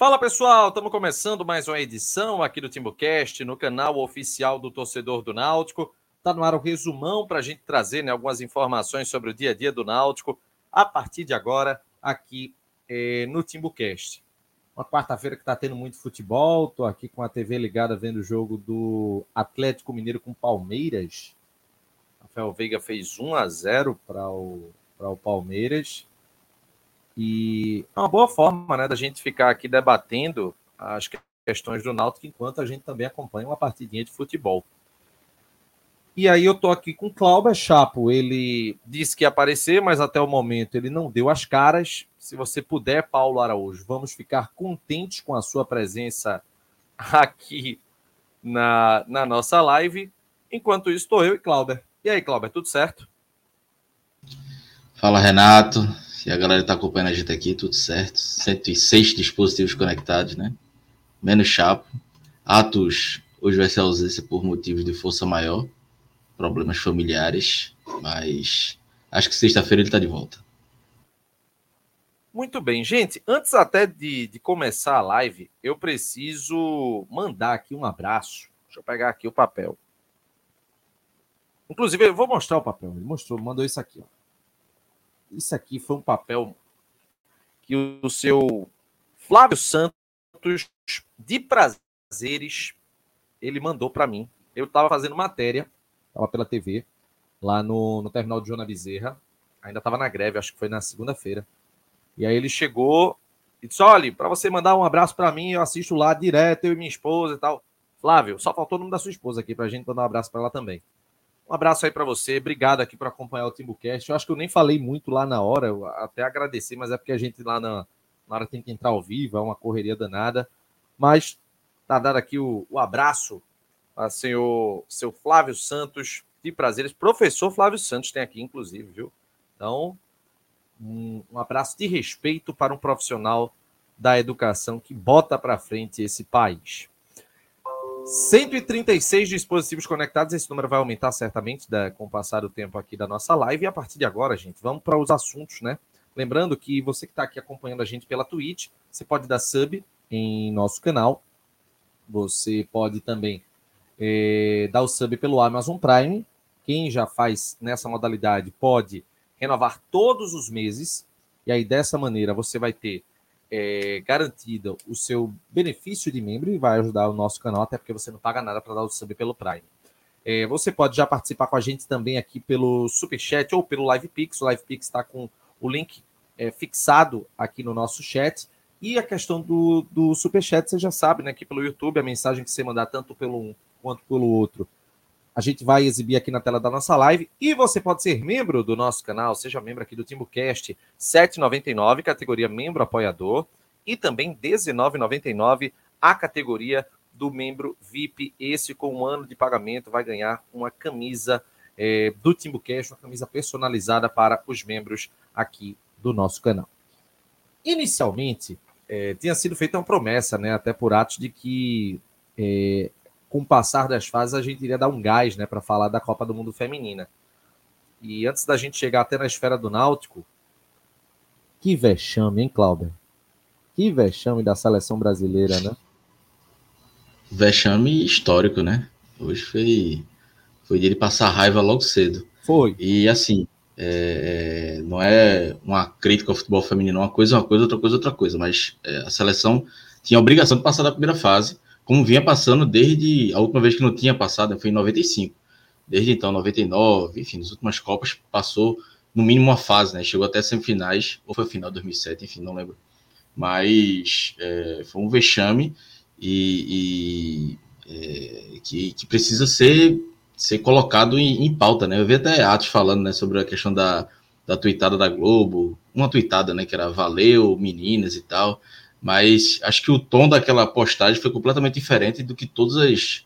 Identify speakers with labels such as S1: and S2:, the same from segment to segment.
S1: Fala pessoal, estamos começando mais uma edição aqui do TimbuCast no canal oficial do torcedor do Náutico. Está no ar o resumão para a gente trazer né, algumas informações sobre o dia a dia do Náutico a partir de agora aqui eh, no TimbuCast. Uma quarta-feira que está tendo muito futebol, estou aqui com a TV ligada vendo o jogo do Atlético Mineiro com Palmeiras. Rafael Veiga fez 1 a 0 para o, o Palmeiras. E é uma boa forma né, da gente ficar aqui debatendo as questões do Náutico enquanto a gente também acompanha uma partidinha de futebol. E aí eu tô aqui com o Cláudio Chapo. Ele disse que ia aparecer, mas até o momento ele não deu as caras. Se você puder, Paulo Araújo, vamos ficar contentes com a sua presença aqui na, na nossa live. Enquanto isso, estou eu e Cláudio. E aí, Cláudio, tudo certo?
S2: Fala, Renato. Se a galera está acompanhando a gente aqui, tudo certo. 106 dispositivos conectados, né? Menos chapo. Atos, hoje vai ser ausência por motivos de força maior, problemas familiares, mas acho que sexta-feira ele está de volta.
S1: Muito bem, gente. Antes até de, de começar a live, eu preciso mandar aqui um abraço. Deixa eu pegar aqui o papel. Inclusive, eu vou mostrar o papel. Ele mostrou, mandou isso aqui. Ó. Isso aqui foi um papel que o seu Flávio Santos, de prazeres, ele mandou para mim. Eu estava fazendo matéria, estava pela TV, lá no, no terminal de Joana Bezerra. Ainda estava na greve, acho que foi na segunda-feira. E aí ele chegou e disse: Olha, para você mandar um abraço para mim, eu assisto lá direto, eu e minha esposa e tal. Flávio, só faltou o nome da sua esposa aqui para a gente mandar um abraço para ela também. Um abraço aí para você, obrigado aqui por acompanhar o Timbucast. Eu acho que eu nem falei muito lá na hora, eu até agradecer, mas é porque a gente lá na, na hora tem que entrar ao vivo, é uma correria danada. Mas tá dado aqui o, o abraço a senhor seu Flávio Santos, de prazeres. Professor Flávio Santos tem aqui, inclusive, viu? Então, um, um abraço de respeito para um profissional da educação que bota para frente esse país. 136 dispositivos conectados. Esse número vai aumentar certamente da, com o passar do tempo aqui da nossa live. E a partir de agora, gente, vamos para os assuntos, né? Lembrando que você que está aqui acompanhando a gente pela Twitch, você pode dar sub em nosso canal. Você pode também é, dar o sub pelo Amazon Prime. Quem já faz nessa modalidade pode renovar todos os meses. E aí, dessa maneira, você vai ter é, garantido o seu benefício de membro e vai ajudar o nosso canal, até porque você não paga nada para dar o sub pelo Prime. É, você pode já participar com a gente também aqui pelo Superchat ou pelo LivePix. O LivePix está com o link é, fixado aqui no nosso chat. E a questão do, do Superchat, você já sabe, né? Que pelo YouTube, a mensagem que você mandar tanto pelo um quanto pelo outro, a gente vai exibir aqui na tela da nossa live. E você pode ser membro do nosso canal, seja membro aqui do TimbuCast, 7,99, categoria membro apoiador, e também 19,99 a categoria do membro VIP. Esse, com um ano de pagamento, vai ganhar uma camisa é, do TimbuCast, uma camisa personalizada para os membros aqui do nosso canal. Inicialmente, é, tinha sido feita uma promessa, né, até por atos de que é, com o passar das fases, a gente iria dar um gás né, para falar da Copa do Mundo Feminina. E antes da gente chegar até na esfera do Náutico, que vexame, hein, Cláudio? Que vexame da seleção brasileira, né?
S2: Vexame histórico, né? Hoje foi, foi de passar raiva logo cedo.
S1: Foi.
S2: E assim, é, é, não é uma crítica ao futebol feminino, uma coisa é uma coisa, outra coisa é outra coisa, mas é, a seleção tinha a obrigação de passar da primeira fase como vinha passando desde a última vez que não tinha passado, foi em 95. Desde então, 99, enfim, nas últimas Copas, passou no mínimo uma fase, né? Chegou até semifinais, ou foi final 2007, enfim, não lembro. Mas é, foi um vexame e, e é, que, que, precisa ser, ser colocado em, em, pauta, né? Eu vi até Atos falando né, sobre a questão da, da tweetada da Globo, uma tweetada, né, que era valeu, meninas e tal mas acho que o tom daquela postagem foi completamente diferente do que todos as,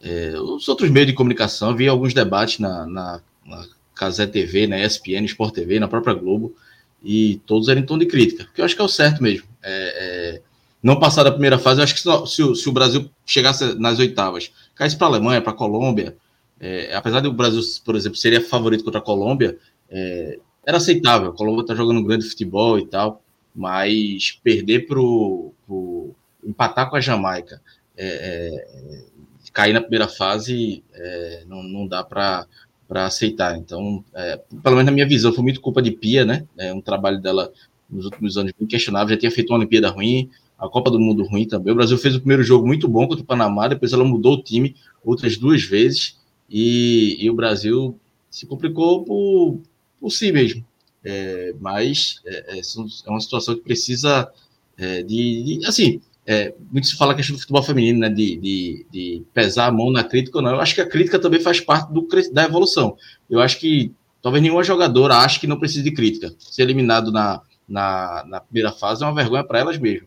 S2: é, os outros meios de comunicação. Havia alguns debates na, na, na Casé TV, na ESPN, Sport TV, na própria Globo, e todos eram em tom de crítica, que eu acho que é o certo mesmo. É, é, não passar da primeira fase, eu acho que se, se, o Brasil chegasse nas oitavas, caísse para a Alemanha, para a Colômbia, é, apesar de o Brasil, por exemplo, seria favorito contra a Colômbia, é, era aceitável. A Colômbia está jogando um grande futebol e tal mas perder pro, pro, empatar com a Jamaica, é, é, cair na primeira fase, é, não, não dá para aceitar. Então, é, pelo menos na minha visão, foi muito culpa de Pia, né? É um trabalho dela nos últimos anos bem questionável, já tinha feito uma Olimpíada ruim, a Copa do Mundo ruim também. O Brasil fez o primeiro jogo muito bom contra o Panamá, depois ela mudou o time outras duas vezes e, e o Brasil se complicou por, por si mesmo. É, mas é, é, é, uma situação que precisa é, de, de, assim, é, muito se fala a questão do futebol feminino, né, de, de, de, pesar a mão na crítica ou não. Eu acho que a crítica também faz parte do, da evolução. Eu acho que talvez nenhuma jogadora ache que não precisa de crítica. Ser eliminado na, na, na primeira fase é uma vergonha para elas mesmo.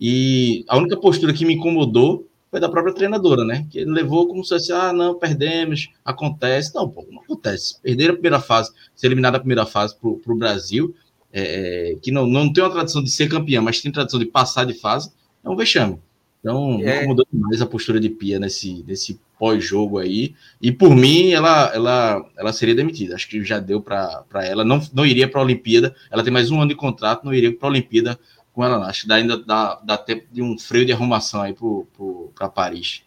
S2: E a única postura que me incomodou foi da própria treinadora, né? Que ele levou como se fosse, ah, não, perdemos, acontece. Não, pô, não acontece. Perder a primeira fase, ser eliminado a primeira fase para o Brasil, é, é, que não, não tem uma tradição de ser campeão, mas tem tradição de passar de fase, é um vexame. Então, é. incomodou demais a postura de Pia nesse, nesse pós-jogo aí. E por mim, ela, ela, ela seria demitida. Acho que já deu para ela. Não, não iria para a Olimpíada. Ela tem mais um ano de contrato, não iria para a Olimpíada com ela. Acho que ainda dá, dá tempo de um freio de arrumação aí para Paris.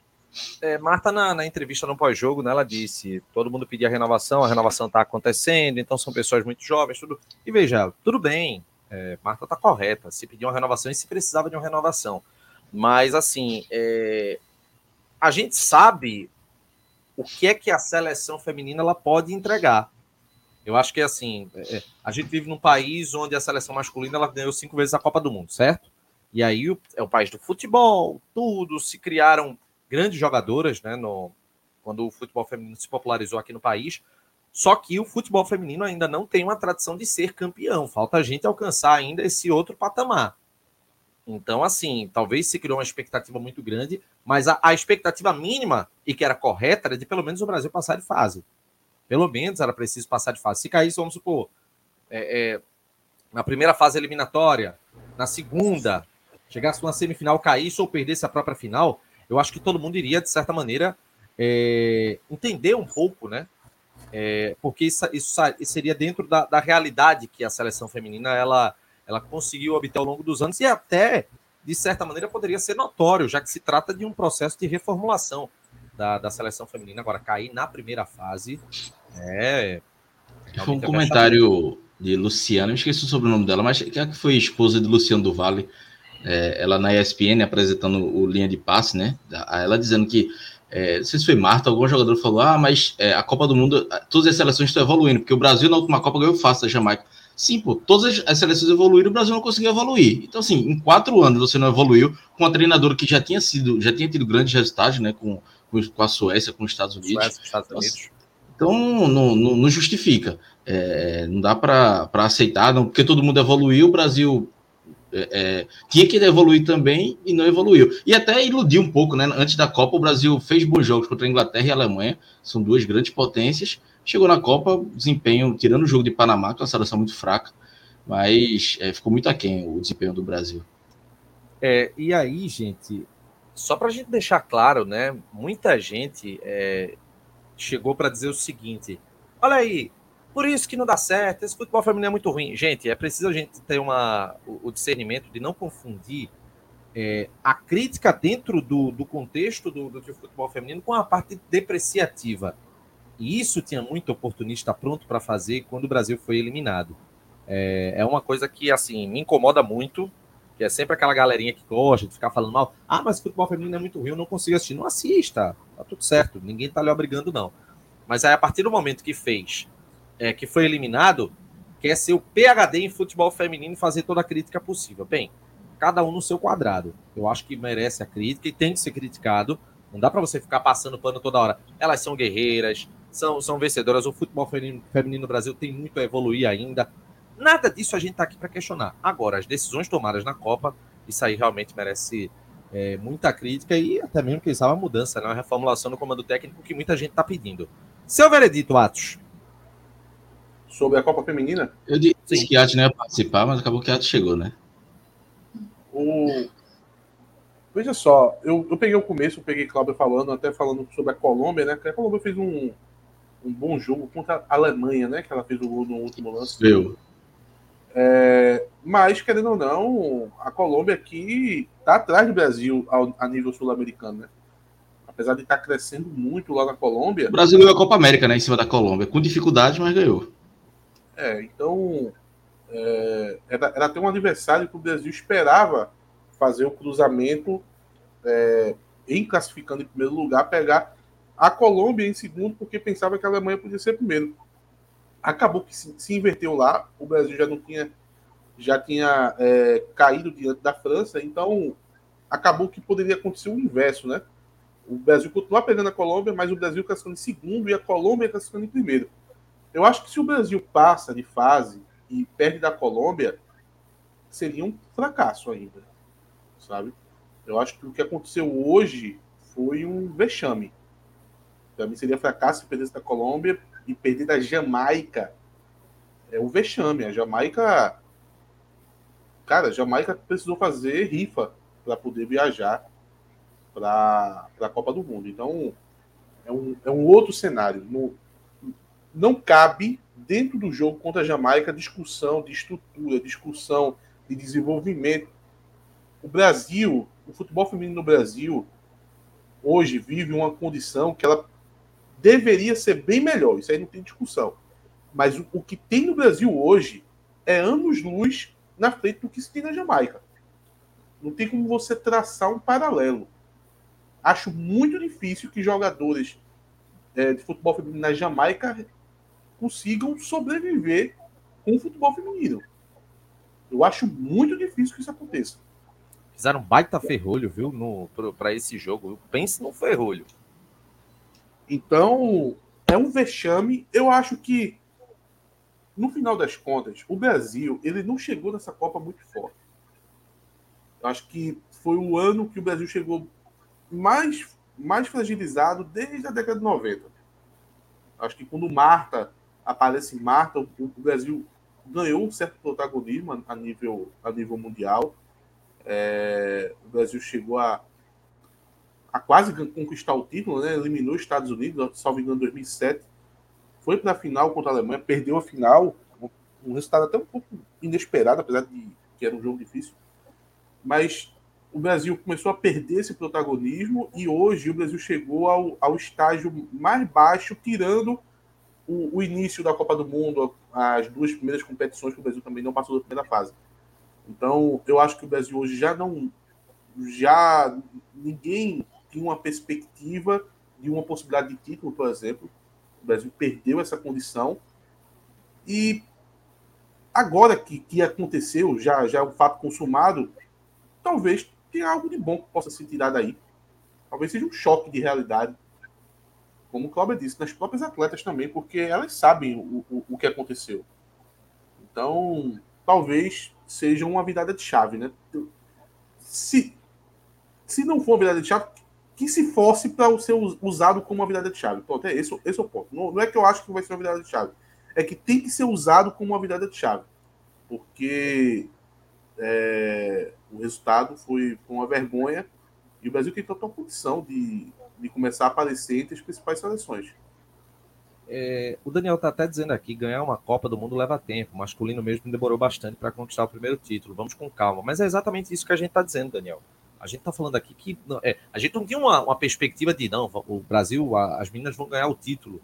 S1: É, Marta, na, na, entrevista no pós-jogo, né, ela disse: todo mundo pedia renovação, a renovação está acontecendo, então são pessoas muito jovens, tudo. E veja, tudo bem, é, Marta está correta, se pedia uma renovação e se precisava de uma renovação. Mas, assim, é, a gente sabe o que é que a seleção feminina ela pode entregar. Eu acho que assim, é, a gente vive num país onde a seleção masculina ela ganhou cinco vezes a Copa do Mundo, certo? E aí é o país do futebol, tudo, se criaram grandes jogadoras, né? No, quando o futebol feminino se popularizou aqui no país. Só que o futebol feminino ainda não tem uma tradição de ser campeão. Falta a gente alcançar ainda esse outro patamar. Então, assim, talvez se criou uma expectativa muito grande, mas a, a expectativa mínima, e que era correta, era de pelo menos o Brasil passar de fase. Pelo menos era preciso passar de fase. Se caísse, vamos supor, é, é, na primeira fase eliminatória, na segunda, chegasse numa semifinal, caísse ou perdesse a própria final, eu acho que todo mundo iria, de certa maneira, é, entender um pouco, né? É, porque isso, isso, seria dentro da, da, realidade que a seleção feminina ela, ela conseguiu obter ao longo dos anos e até, de certa maneira, poderia ser notório, já que se trata de um processo de reformulação da, da seleção feminina. Agora, cair na primeira fase é.
S2: Foi um comentário de Luciana, eu esqueci o sobrenome dela, mas que foi esposa de Luciano do Vale, é, ela na ESPN apresentando o linha de passe, né? Ela dizendo que, é, não sei se foi Marta, algum jogador falou: ah, mas é, a Copa do Mundo, todas as seleções estão evoluindo, porque o Brasil na última Copa ganhou fácil da Jamaica. Sim, pô, todas as seleções evoluíram, o Brasil não conseguiu evoluir. Então, assim, em quatro anos você não evoluiu com uma treinadora que já tinha sido, já tinha tido grandes resultados, né? Com com a Suécia, com os Estados Unidos. Suécia, Estados Unidos. Então, não, não, não justifica. É, não dá para aceitar, não, porque todo mundo evoluiu, o Brasil é, é, tinha que evoluir também e não evoluiu. E até iludiu um pouco, né? Antes da Copa, o Brasil fez bons jogos contra a Inglaterra e a Alemanha, são duas grandes potências. Chegou na Copa, desempenho, tirando o jogo de Panamá, que é uma seleção muito fraca, mas é, ficou muito aquém o desempenho do Brasil.
S1: É, e aí, gente, só para a gente deixar claro, né? Muita gente é, chegou para dizer o seguinte: olha aí, por isso que não dá certo, esse futebol feminino é muito ruim. Gente, é preciso a gente ter uma, o, discernimento de não confundir é, a crítica dentro do, do contexto do, do, do futebol feminino com a parte depreciativa. E isso tinha muito oportunista pronto para fazer quando o Brasil foi eliminado. É, é uma coisa que, assim, me incomoda muito, que é sempre aquela galerinha que gosta de ficar falando mal. Ah, mas futebol feminino é muito ruim, eu não consigo assistir. Não assista, tá tudo certo, ninguém tá lhe obrigando, não. Mas aí, a partir do momento que fez, é, que foi eliminado, quer ser o PHD em futebol feminino e fazer toda a crítica possível. Bem, cada um no seu quadrado. Eu acho que merece a crítica e tem que ser criticado. Não dá para você ficar passando pano toda hora. Elas são guerreiras, são, são vencedoras. O futebol feminino, feminino no Brasil tem muito a evoluir ainda. Nada disso a gente está aqui para questionar. Agora, as decisões tomadas na Copa, isso aí realmente merece é, muita crítica e até mesmo, quem sabe, a mudança, né? uma reformulação no comando técnico que muita gente está pedindo. Seu veredito, Atos.
S3: Sobre a Copa Feminina?
S2: Eu disse que Atos não ia participar, mas acabou que Atos chegou, né?
S3: O... Veja só, eu, eu peguei o começo, eu peguei Cláudio falando, até falando sobre a Colômbia, né? A Colômbia fez um, um bom jogo contra a Alemanha, né? Que ela fez o gol no último lance. É, mas, querendo ou não, a Colômbia aqui está atrás do Brasil ao, a nível sul-americano, né? Apesar de estar tá crescendo muito lá na Colômbia.
S2: O Brasil ganhou a Copa América, né? Em cima da Colômbia, com dificuldade, mas ganhou.
S3: É, então. É, era, era até um aniversário que o Brasil esperava fazer o cruzamento é, em classificando em primeiro lugar, pegar a Colômbia em segundo, porque pensava que a Alemanha podia ser primeiro. Acabou que se, se inverteu lá, o Brasil já não tinha já tinha é, caído diante da França, então acabou que poderia acontecer o inverso, né? O Brasil continuar pegando a Colômbia, mas o Brasil classificando em segundo e a Colômbia classificando em primeiro. Eu acho que se o Brasil passa de fase e perde da Colômbia, seria um fracasso ainda, sabe? Eu acho que o que aconteceu hoje foi um vexame. Para mim seria fracasso se perdesse da Colômbia e perder da Jamaica. É um vexame. A Jamaica. Cara, a Jamaica precisou fazer rifa para poder viajar para a Copa do Mundo. Então, é um, é um outro cenário. No, não cabe, dentro do jogo contra a Jamaica, discussão de estrutura, discussão de desenvolvimento. O Brasil, o futebol feminino no Brasil, hoje vive uma condição que ela deveria ser bem melhor. Isso aí não tem discussão. Mas o, o que tem no Brasil hoje é anos-luz na frente do que se tem na Jamaica. Não tem como você traçar um paralelo. Acho muito difícil que jogadores é, de futebol feminino na Jamaica consigam sobreviver com o futebol feminino. Eu acho muito difícil que isso aconteça.
S1: Fizeram um baita ferrolho, viu, para esse jogo. Pense no ferrolho.
S3: Então, é um vexame. Eu acho que, no final das contas, o Brasil ele não chegou nessa Copa muito forte. Eu acho que foi o ano que o Brasil chegou mais, mais fragilizado desde a década de 90. Acho que quando Marta aparece Marta, o, o Brasil ganhou um certo protagonismo a nível, a nível mundial. É, o Brasil chegou a a quase conquistar o título, né? Eliminou os Estados Unidos, salvo engano, em 2007. Foi para a final contra a Alemanha, perdeu a final. Um resultado até um pouco inesperado, apesar de que era um jogo difícil. Mas o Brasil começou a perder esse protagonismo e hoje o Brasil chegou ao, ao estágio mais baixo, tirando o, o, início da Copa do Mundo, as duas primeiras competições que o Brasil também não passou da primeira fase. Então, eu acho que o Brasil hoje já não. Já ninguém tinha uma perspectiva de uma possibilidade de título, por exemplo. O Brasil perdeu essa condição. E agora que, que aconteceu, já, já é um fato consumado, talvez tenha algo de bom que possa se tirar daí. Talvez seja um choque de realidade. Como o Cláudio disse, nas próprias atletas também, porque elas sabem o, o, o que aconteceu. Então, talvez seja uma virada de chave, né? Se, se não for uma virada de chave, que se fosse para ser usado como uma virada de chave. Pronto, é esse, esse é o ponto. Não, não, é que eu acho que vai ser uma virada de chave. É que tem que ser usado como uma virada de chave. Porque é, o resultado foi, foi uma vergonha e o Brasil tem total condição de, de começar a aparecer entre as principais seleções.
S1: É, o Daniel está até dizendo aqui, ganhar uma Copa do Mundo leva tempo. O masculino mesmo demorou bastante para conquistar o primeiro título. Vamos com calma. Mas é exatamente isso que a gente está dizendo, Daniel. A gente está falando aqui que é, a gente não tinha uma, uma, perspectiva de não, o Brasil, a, as meninas vão ganhar o título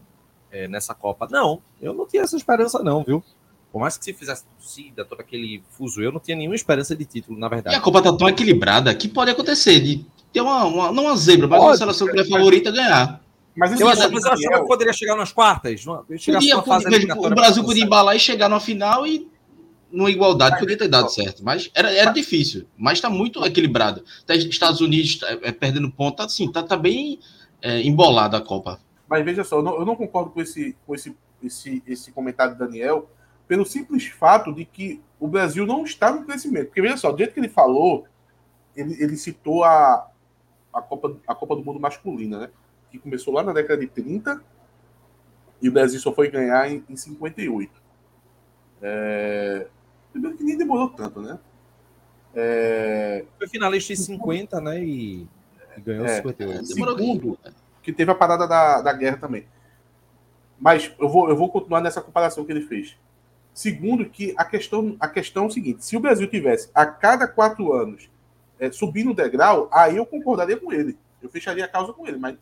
S1: é, nessa Copa. Não, eu não tinha essa esperança, não, viu? Por mais que se fizesse torcida, todo aquele fuso, eu não tinha nenhuma esperança de título, na verdade.
S2: E a Copa tá tão equilibrada que pode acontecer de ter uma, uma não uma zebra, mas pode, uma seleção que é favorita ganhar.
S1: Mas, assim, eu, mas eu achava que poderia chegar nas quartas. Chegar
S2: podia, podia, o Brasil podia embalar e chegar na final e numa igualdade poderia ter dado certo, mas era, era difícil, mas está muito equilibrado. Tá, Estados Unidos é, perdendo ponto, tá, assim, tá, tá bem é, embolada a Copa.
S3: Mas veja só, eu não, eu não, concordo com esse, com esse, esse, esse comentário do Daniel, pelo simples fato de que o Brasil não está no crescimento. Porque veja só, do jeito que ele falou, ele, ele citou a, a, Copa, a Copa do Mundo masculina, né? Que começou lá na década de 30 e o Brasil só foi ganhar em, em 58. É, Primeiro que nem demorou tanto, né?
S1: É... Foi finalista em 50, né? E, e ganhou é, 58.
S3: Segundo, que teve a parada da, da guerra também. Mas eu vou, eu vou continuar nessa comparação que ele fez. Segundo, que a questão, a questão é o seguinte: se o Brasil tivesse a cada quatro anos é, subindo o degrau, aí eu concordaria com ele. Eu fecharia a causa com ele, mas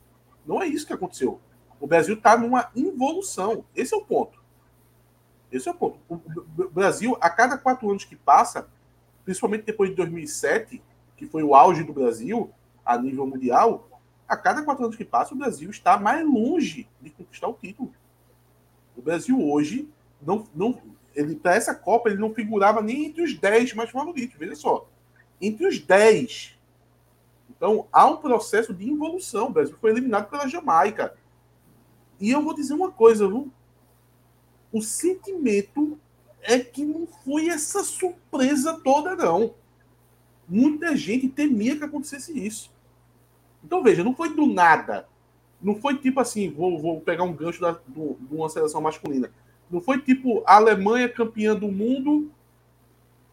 S3: não é isso que aconteceu. O Brasil está numa involução. Esse é o ponto. Esse é o ponto. O Brasil, a cada quatro anos que passa, principalmente depois de 2007, que foi o auge do Brasil a nível mundial, a cada quatro anos que passa, o Brasil está mais longe de conquistar o título. O Brasil hoje não, não ele para essa Copa ele não figurava nem entre os 10 mais favoritos, veja só. Entre os 10. Então, há um processo de involução. O Brasil foi eliminado pela Jamaica. E eu vou dizer uma coisa, viu? O sentimento é que não foi essa surpresa toda, não. Muita gente temia que acontecesse isso. Então, veja, não foi do nada. Não foi tipo assim, vou, vou pegar um gancho da, do, de uma seleção masculina. Não foi tipo a Alemanha campeã do mundo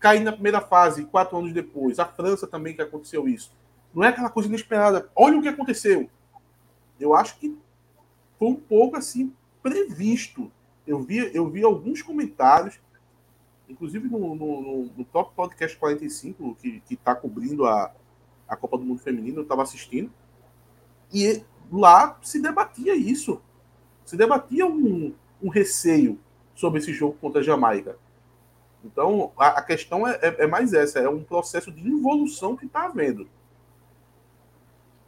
S3: cair na primeira fase quatro anos depois. A França também que aconteceu isso. Não é aquela coisa inesperada. Olha o que aconteceu. Eu acho que foi um pouco assim previsto. Eu vi, eu vi alguns comentários, inclusive no, no, no Top Podcast 45, que está cobrindo a, a Copa do Mundo Feminino, eu estava assistindo, e lá se debatia isso. Se debatia um, um receio sobre esse jogo contra a Jamaica. Então, a, a questão é, é, é, mais essa, é um processo de involução que está havendo.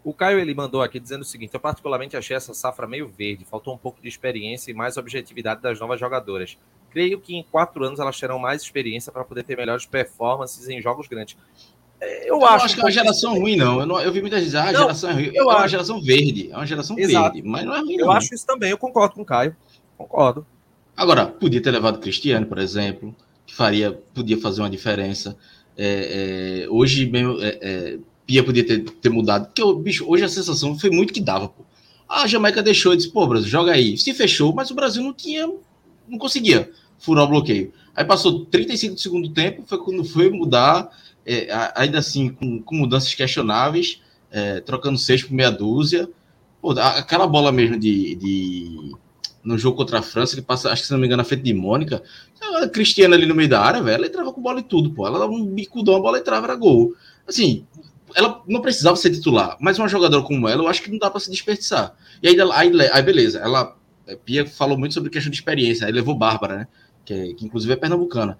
S1: O Caio ele mandou aqui dizendo o seguinte: eu particularmente achei essa safra meio verde, faltou um pouco de experiência e mais objetividade das novas jogadoras. Creio que em quatro anos elas terão mais experiência para poder ter melhores performances em jogos grandes.
S2: É, eu, eu acho, acho que é uma geração ruim, não. Eu, não, eu vi muitas vezes, ah, a geração é ruim. É uma geração verde, é uma geração Exato. verde, mas não é ruim,
S1: Eu acho isso também, eu concordo com o Caio. Concordo.
S2: Agora, podia ter levado Cristiano, por exemplo, que faria, podia fazer uma diferença. É, é, hoje mesmo, é, é, Pia podia ter, ter mudado, porque, bicho, hoje a sensação foi muito que dava, pô. A Jamaica deixou e disse, pô, Brasil, joga aí. Se fechou, mas o Brasil não tinha, não conseguia furar o bloqueio. Aí passou 35 do segundo tempo, foi quando foi mudar, é, ainda assim, com, com, mudanças questionáveis, é, trocando seis por meia dúzia. Pô, aquela bola mesmo de, de no jogo contra a França, que passa, acho que se não me engano, na frente de Mônica. A Cristiana ali no meio da área, velho, ela entrava com bola e tudo, pô. Ela dava um bicudão, a bola entrava, era gol. Assim, ela não precisava ser titular, mas uma jogadora como ela, eu acho que não dá para se desperdiçar. E aí, aí, aí, beleza, ela. É, Pia falou muito sobre questão de experiência, aí levou Bárbara, né? Que, é, que inclusive é pernambucana.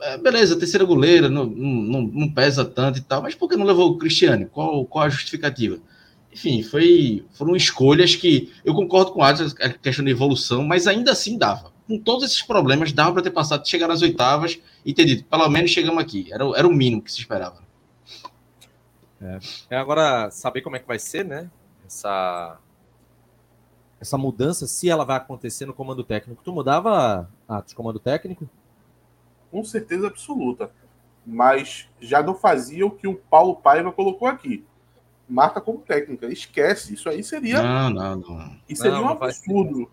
S2: É, beleza, terceira goleira, não, não, não, pesa tanto e tal, mas por que não levou o Cristiane? Qual, qual a justificativa? enfim, foi, foram escolhas que eu concordo com a a questão de evolução, mas ainda assim dava. Com todos esses problemas, dava para ter passado, chegar nas oitavas e ter dito, pelo menos chegamos aqui. Era, era o mínimo que se esperava.
S1: É. é agora saber como é que vai ser, né? Essa, essa mudança, se ela vai acontecer no comando técnico. Tu mudava a de comando técnico?
S3: Com certeza absoluta. Mas já não fazia o que o Paulo Paiva colocou aqui marca como técnica. Esquece. Isso aí seria.
S2: Não, não, não.
S3: Isso seria não, um absurdo.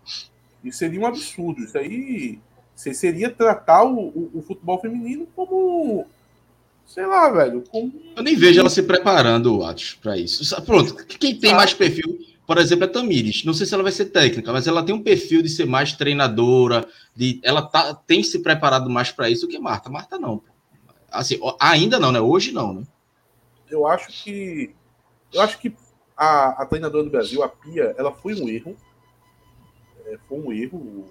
S3: Isso seria um absurdo. Isso aí seria tratar o, o, o, futebol feminino como. Sei lá, velho.
S2: Eu nem vejo ela se preparando, Atos, para isso. Pronto, quem tem mais perfil, por exemplo, é Tamires. Não sei se ela vai ser técnica, mas ela tem um perfil de ser mais treinadora, de ela tá, tem se preparado mais para isso do que Marta. Marta não. Assim, ainda não, né? Hoje não, né?
S3: Eu acho que eu acho que a, a treinadora do Brasil, a Pia, ela foi um erro. É, foi um erro.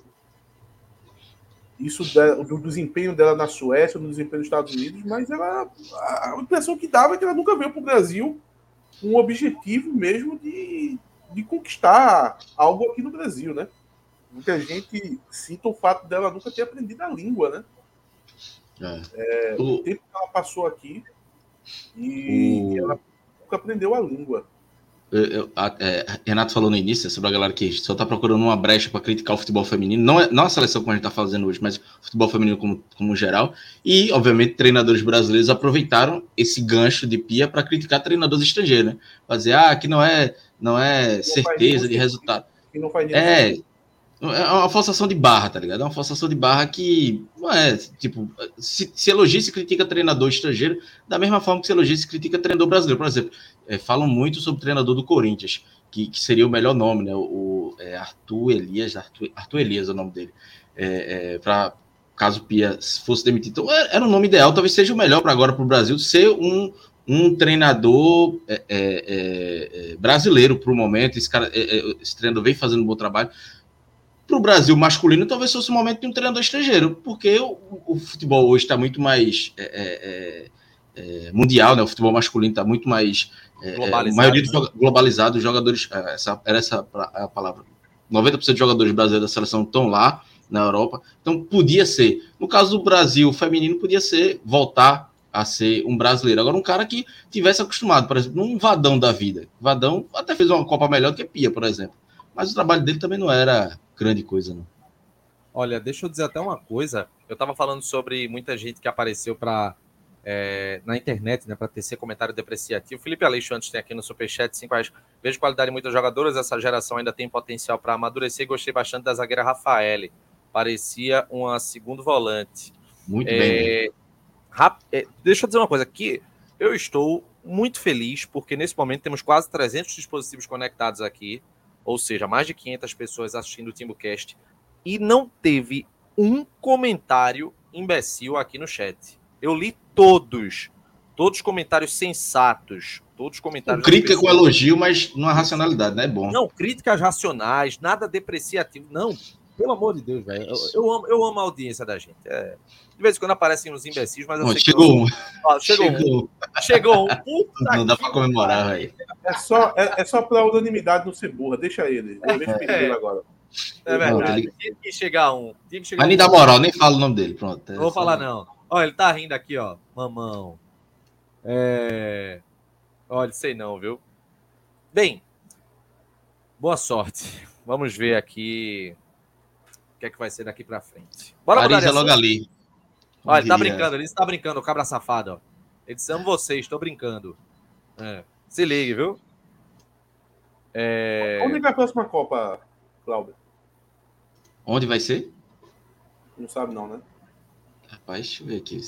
S3: Isso do desempenho dela na Suécia, do desempenho nos Estados Unidos, mas ela, a impressão que dava é que ela nunca veio para o Brasil com um objetivo mesmo de, de conquistar algo aqui no Brasil, né? Muita gente cita o fato dela nunca ter aprendido a língua, né? É. É, o... o tempo que ela passou aqui e o... ela nunca aprendeu a língua. Eu, eu,
S2: a, é, Renato falou no início sobre a galera que só está procurando uma brecha para criticar o futebol feminino, não, é, não a seleção como a gente está fazendo hoje, mas o futebol feminino como, como geral. E, obviamente, treinadores brasileiros aproveitaram esse gancho de pia para criticar treinadores estrangeiros, né? Fazer, ah, que não é, não é certeza de resultado. é, é uma forçação de barra, tá ligado? É uma forçação de barra que não é, tipo, se, se elogia se critica treinador estrangeiro, da mesma forma que se elogia se critica treinador brasileiro. Por exemplo, é, falam muito sobre o treinador do Corinthians, que, que seria o melhor nome, né? O, é, Arthur Elias, Arthur, Arthur Elias é o nome dele. É, é, para caso Pia fosse demitido. Então, era um nome ideal, talvez seja o melhor para agora para o Brasil ser um, um treinador é, é, é, é brasileiro para o momento. Esse, cara, é, é, esse treinador vem fazendo um bom trabalho. Para o Brasil masculino, talvez fosse o momento de um treinador estrangeiro, porque o, o futebol hoje está muito mais mundial, né? o futebol masculino está muito mais. Globalizado. maioria né? globalizado, os jogadores. essa, era essa a palavra. 90% dos jogadores brasileiros da seleção estão lá na Europa. Então, podia ser. No caso do Brasil feminino, podia ser voltar a ser um brasileiro. Agora, um cara que tivesse acostumado, por exemplo, num Vadão da vida. Vadão até fez uma Copa melhor do que Pia, por exemplo. Mas o trabalho dele também não era grande coisa, não.
S1: Olha, deixa eu dizer até uma coisa. Eu estava falando sobre muita gente que apareceu para é, na internet, né, para tecer comentário depreciativo. Felipe Aleixo antes tem aqui no Superchat 5 reais. Vejo qualidade em muitos jogadores, essa geração ainda tem potencial para amadurecer. Gostei bastante da zagueira Rafaele parecia uma segundo volante.
S2: Muito é, bem.
S1: Rap, é, deixa eu dizer uma coisa aqui. Eu estou muito feliz porque nesse momento temos quase 300 dispositivos conectados aqui, ou seja, mais de 500 pessoas assistindo o TimbuCast e não teve um comentário imbecil aqui no chat. Eu li todos, todos comentários sensatos, todos comentários.
S2: Crítica com elogio, mas numa racionalidade, né? É bom.
S1: Não, críticas racionais, nada depreciativo, não. Pelo amor de Deus, velho. Eu, eu, amo, eu amo a audiência da gente. É, de vez em quando aparecem uns imbecis, mas eu
S2: Bom, sei chegou que. Eu... Um.
S1: Ah, chegou, chegou um. Chegou um.
S2: Puta Não dá pra comemorar, velho.
S3: É só, é, é só pra unanimidade não ser burra. Deixa ele. Deixa é. ele agora.
S1: É verdade. Não, Tinha que chegar um. Tinha que chegar
S2: mas um... nem dá moral, nem fala o nome dele. Pronto.
S1: Não vou falar, não. Olha, ele tá rindo aqui, ó. Mamão. É. Olha, sei não, viu? Bem, boa sorte. Vamos ver aqui que é que vai ser daqui para frente.
S2: Bora Paris é logo ali.
S1: Olha, ele tá brincando, ele está brincando, o cabra safado, ó. Ele disse, amo vocês, estou brincando. É. Se ligue, viu?
S3: É... Onde vai a próxima Copa, Cláudio?
S2: Onde vai ser?
S3: Não sabe não, né?
S2: Rapaz, deixa eu ver aqui.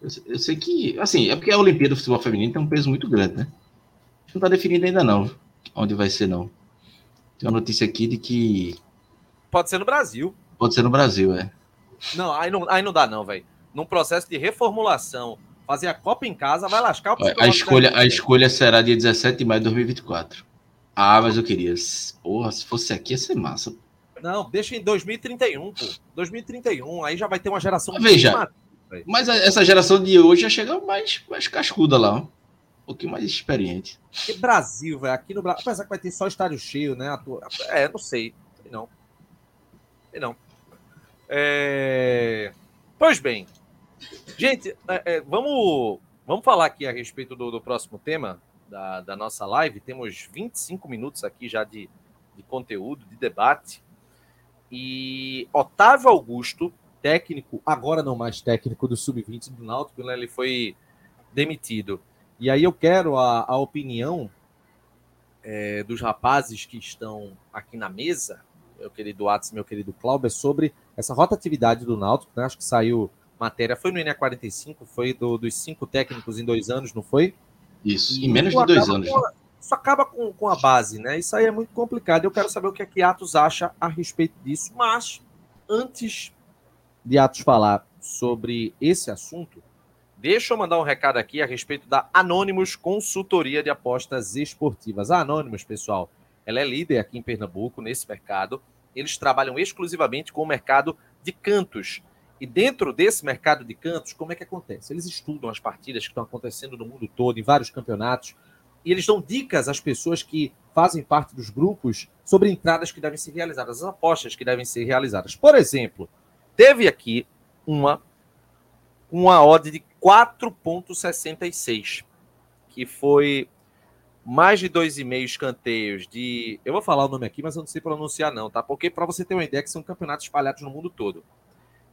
S2: Eu, eu sei que, assim, é porque a Olimpíada do Futebol Feminino tem um peso muito grande, né? Não está definido ainda não, onde vai ser não. Tem uma notícia aqui de que.
S1: Pode ser no Brasil.
S2: Pode ser no Brasil, é.
S1: Não, aí não, aí não dá, não, velho. Num processo de reformulação, fazer a Copa em casa vai lascar o
S2: A escolha, a escolha será dia 17 de maio de 2024. Ah, mas eu queria. Porra, se fosse aqui ia ser massa.
S1: Não, deixa em 2031, pô. 2031, aí já vai ter uma geração.
S2: Veja, mas essa geração de hoje já chega mais, mais cascuda lá. Ó pouquinho mais experiente.
S1: E Brasil, velho, aqui no Brasil, apesar que vai ter só estádio cheio, né? É, não sei. Não. Não. É... Pois bem. Gente, é, é, vamos, vamos falar aqui a respeito do, do próximo tema da, da, nossa live. Temos 25 minutos aqui já de, de conteúdo, de debate. E Otávio Augusto, técnico, agora não mais técnico do Sub-20 do Náutico, né? ele foi demitido. E aí eu quero a, a opinião é, dos rapazes que estão aqui na mesa, meu querido Atos, meu querido Cláudio, sobre essa rotatividade do Náutico, né? Acho que saiu matéria, foi no NA45, foi do, dos cinco técnicos em dois anos, não foi?
S2: Isso, e em menos de dois anos.
S1: Com, isso acaba com, com a base, né? Isso aí é muito complicado. Eu quero saber o que é que Atos acha a respeito disso, mas antes de Atos falar sobre esse assunto, Deixa eu mandar um recado aqui a respeito da Anônimos Consultoria de Apostas Esportivas. A Anônimos, pessoal, ela é líder aqui em Pernambuco nesse mercado. Eles trabalham exclusivamente com o mercado de cantos. E dentro desse mercado de cantos, como é que acontece? Eles estudam as partidas que estão acontecendo no mundo todo, em vários campeonatos, e eles dão dicas às pessoas que fazem parte dos grupos sobre entradas que devem ser realizadas, as apostas que devem ser realizadas. Por exemplo, teve aqui uma uma odd de 4,66, que foi mais de 2,5 escanteios de. Eu vou falar o nome aqui, mas eu não sei pronunciar, não, tá? Porque para você ter uma ideia, que são campeonatos espalhados no mundo todo.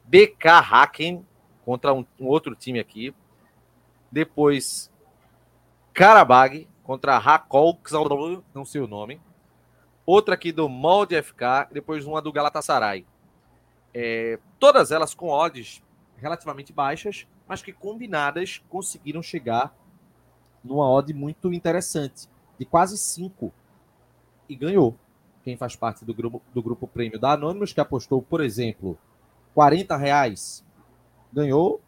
S1: BK Haken contra um, um outro time aqui. Depois, Karabag contra Hakol, não sei o nome. Outra aqui do Molde FK, depois uma do Galatasaray. É, todas elas com odds relativamente baixas, mas que combinadas conseguiram chegar numa odd muito interessante, de quase 5. E ganhou. quem faz parte do grupo, do grupo prêmio da Anonymous, que apostou, por exemplo, 40 reais, ganhou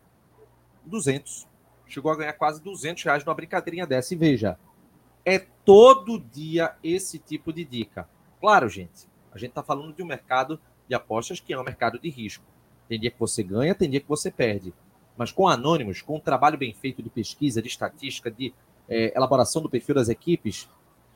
S1: 200. Chegou a ganhar quase 200 reais numa brincadeirinha dessa. E veja, é todo dia esse tipo de dica. Claro, gente, a gente está falando de um mercado de apostas que é um mercado de risco. Tem dia que você ganha, tem dia que você perde. Mas com anônimos, com um trabalho bem feito de pesquisa, de estatística, de é, elaboração do perfil das equipes,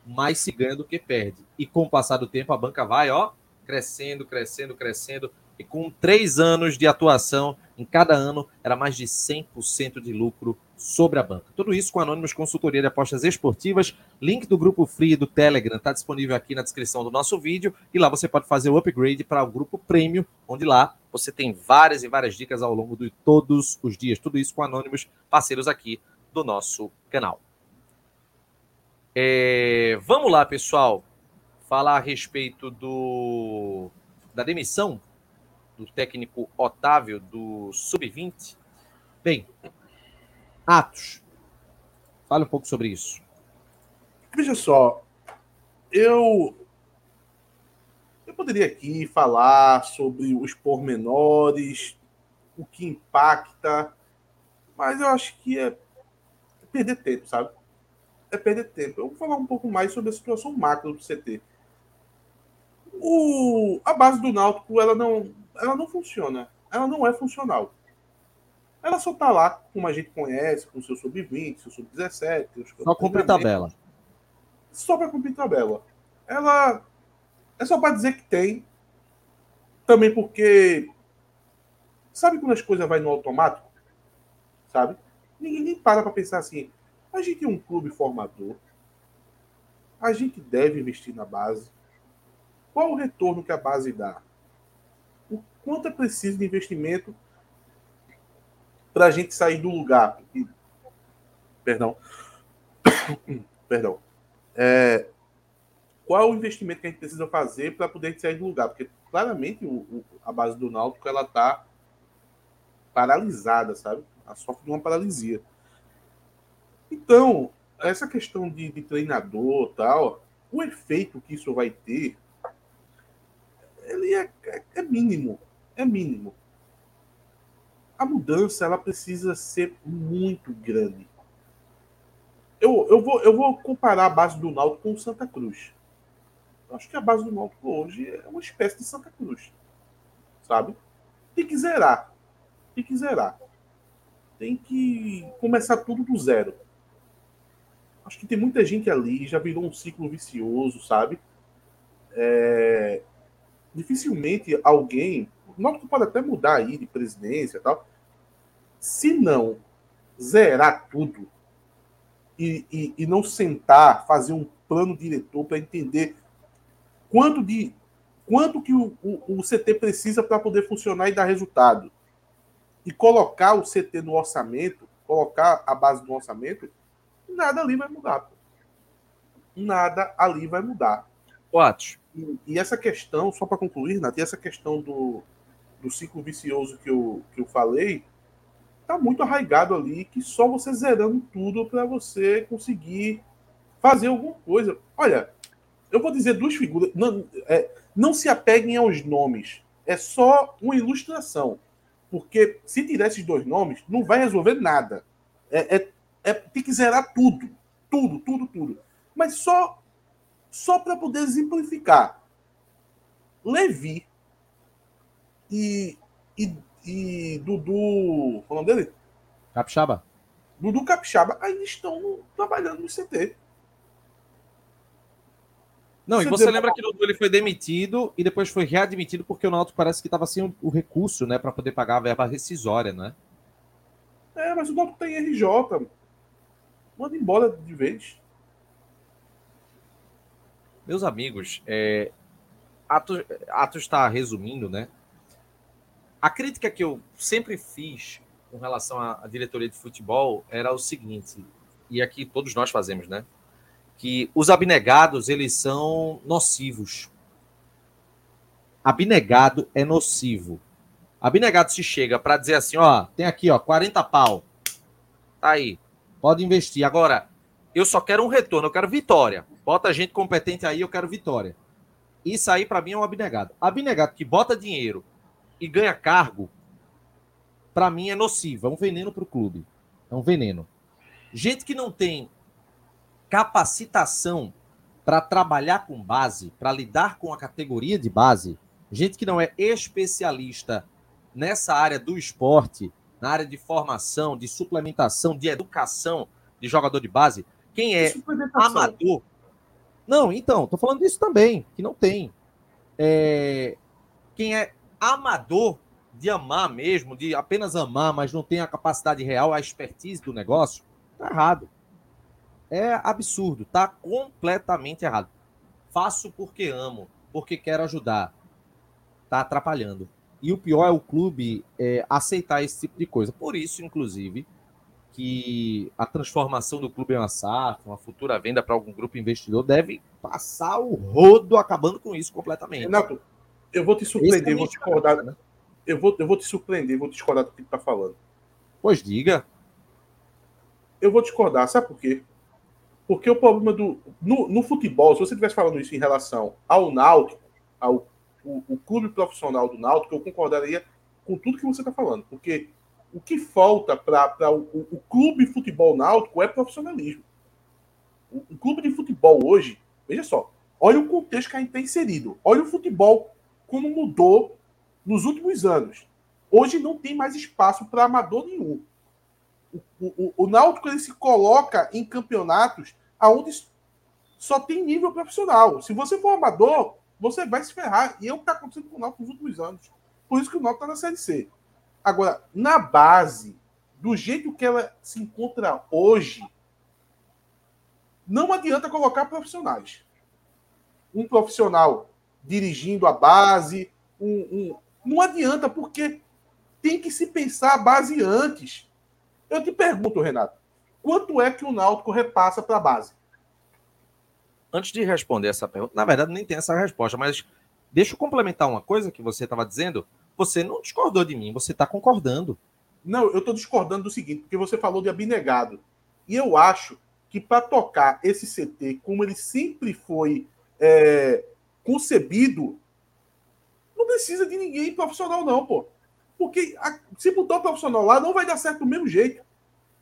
S1: mais se ganha do que perde. E com o passar do tempo, a banca vai, ó, crescendo, crescendo, crescendo. E com três anos de atuação, em cada ano, era mais de 100% de lucro sobre a banca. Tudo isso com Anônimos Consultoria de Apostas Esportivas. Link do grupo Free do Telegram está disponível aqui na descrição do nosso vídeo. E lá você pode fazer o upgrade para o grupo Premium, onde lá você tem várias e várias dicas ao longo de todos os dias. Tudo isso com Anônimos, parceiros aqui do nosso canal. É, vamos lá, pessoal, falar a respeito do da demissão do técnico Otávio do Sub-20. Bem, Atos, fale um pouco sobre isso.
S3: Veja só, eu eu poderia aqui falar sobre os pormenores, o que impacta, mas eu acho que é perder tempo, sabe? é perder tempo. Eu vou falar um pouco mais sobre a situação macro do CT. O, a base do Náutico ela não, ela não funciona. Ela não é funcional. Ela só tá lá, como a gente conhece, com seu sub-20, seu sub-17.
S1: Só cumprir tabela.
S3: Só para cumprir tabela. Ela é só para dizer que tem. Também porque. Sabe quando as coisas vão no automático? Sabe? Ninguém nem para para pensar assim. A gente é um clube formador. A gente deve investir na base. Qual o retorno que a base dá? Quanto é preciso de investimento para a gente sair do lugar? Perdão. Perdão. É, qual o investimento que a gente precisa fazer para poder sair do lugar? Porque claramente o, o, a base do Náutico ela está paralisada, sabe? A sofre de uma paralisia. Então, essa questão de, de treinador tal, o efeito que isso vai ter, ele é, é, é mínimo. É mínimo. A mudança ela precisa ser muito grande. Eu, eu, vou, eu vou comparar a base do Náutico com o Santa Cruz. Eu acho que a base do Náutico hoje é uma espécie de Santa Cruz. Sabe? Tem que zerar. Tem que zerar. Tem que começar tudo do zero acho que tem muita gente ali, já virou um ciclo vicioso, sabe? É, dificilmente alguém. Não que pode até mudar aí de presidência e tal. Se não zerar tudo e, e, e não sentar, fazer um plano diretor para entender quanto de quanto que o, o, o CT precisa para poder funcionar e dar resultado. E colocar o CT no orçamento, colocar a base do orçamento, nada ali vai mudar. Pô. Nada ali vai mudar.
S1: Quatro.
S3: E, e essa questão, só para concluir, Nath, essa questão do, do ciclo vicioso que eu, que eu falei, tá muito arraigado ali, que só você zerando tudo para você conseguir fazer alguma coisa. Olha, eu vou dizer duas figuras. Não, é, não se apeguem aos nomes. É só uma ilustração. Porque se tirar esses dois nomes, não vai resolver nada. É, é é, tem que zerar tudo. Tudo, tudo, tudo. Mas só, só para poder exemplificar. Levi e, e, e Dudu. Qual é o nome dele?
S1: Capixaba.
S3: Dudu Capixaba ainda estão trabalhando no CT.
S1: Não, você e você lembra que o Dudu ele foi demitido e depois foi readmitido porque o Náutico parece que estava sem o, o recurso, né, para poder pagar a verba rescisória, né?
S3: É, mas o Náutico tem RJ manda embora de vez.
S1: Meus amigos, é, Atos, Atos está resumindo, né? A crítica que eu sempre fiz com relação à, diretoria de futebol era o seguinte, e aqui todos nós fazemos, né? Que os abnegados, eles são nocivos. Abnegado é nocivo. Abnegado se chega para dizer assim, ó, tem aqui, ó, 40 pau. Tá aí. Pode investir. Agora, eu só quero um retorno, eu quero vitória. Bota gente competente aí, eu quero vitória. Isso aí, para mim, é um abnegado. Abnegado que bota dinheiro e ganha cargo, para mim é nocivo, é um veneno para o clube. É um veneno. Gente que não tem capacitação para trabalhar com base, para lidar com a categoria de base, gente que não é especialista nessa área do esporte, na área de formação, de suplementação, de educação de jogador de base, quem é amador. Não, então, tô falando disso também, que não tem. É... Quem é amador de amar mesmo, de apenas amar, mas não tem a capacidade real, a expertise do negócio, tá errado. É absurdo, tá completamente errado. Faço porque amo, porque quero ajudar. Tá atrapalhando. E o pior é o clube é, aceitar esse tipo de coisa. Por isso, inclusive, que a transformação do clube em uma SAF, uma futura venda para algum grupo investidor, deve passar o rodo acabando com isso completamente.
S3: Renato, eu vou te surpreender, é vou discordar. Né? Eu vou, eu vou te surpreender, vou discordar do que tu está falando.
S1: Pois diga.
S3: Eu vou discordar, sabe por quê? Porque o problema do. No, no futebol, se você estivesse falando isso em relação ao Náutico, ao o, o clube profissional do Náutico, eu concordaria com tudo que você está falando. Porque o que falta para o, o, clube futebol náutico é profissionalismo. O, o, clube de futebol hoje, veja só, olha o contexto que a gente está inserido. Olha o futebol como mudou nos últimos anos. Hoje não tem mais espaço para amador nenhum. O, o, o Náutico ele se coloca em campeonatos aonde só tem nível profissional. Se você for amador, você vai se ferrar. E é o que está acontecendo com o Náutico nos últimos anos. Por isso que o Náutico está na Série C. Agora, na base, do jeito que ela se encontra hoje, não adianta colocar profissionais. Um profissional dirigindo a base, um, um, não adianta, porque tem que se pensar a base antes. Eu te pergunto, Renato, quanto é que o Náutico repassa para a base?
S1: Antes de responder essa pergunta, na verdade nem tem essa resposta, mas deixa eu complementar uma coisa que você estava dizendo você não discordou de mim, você está concordando.
S3: Não, eu estou discordando do seguinte, porque você falou de abnegado. E eu acho que para tocar esse CT como ele sempre foi é, concebido, não precisa de ninguém profissional, não, pô. Porque a, se botar o profissional lá, não vai dar certo do mesmo jeito.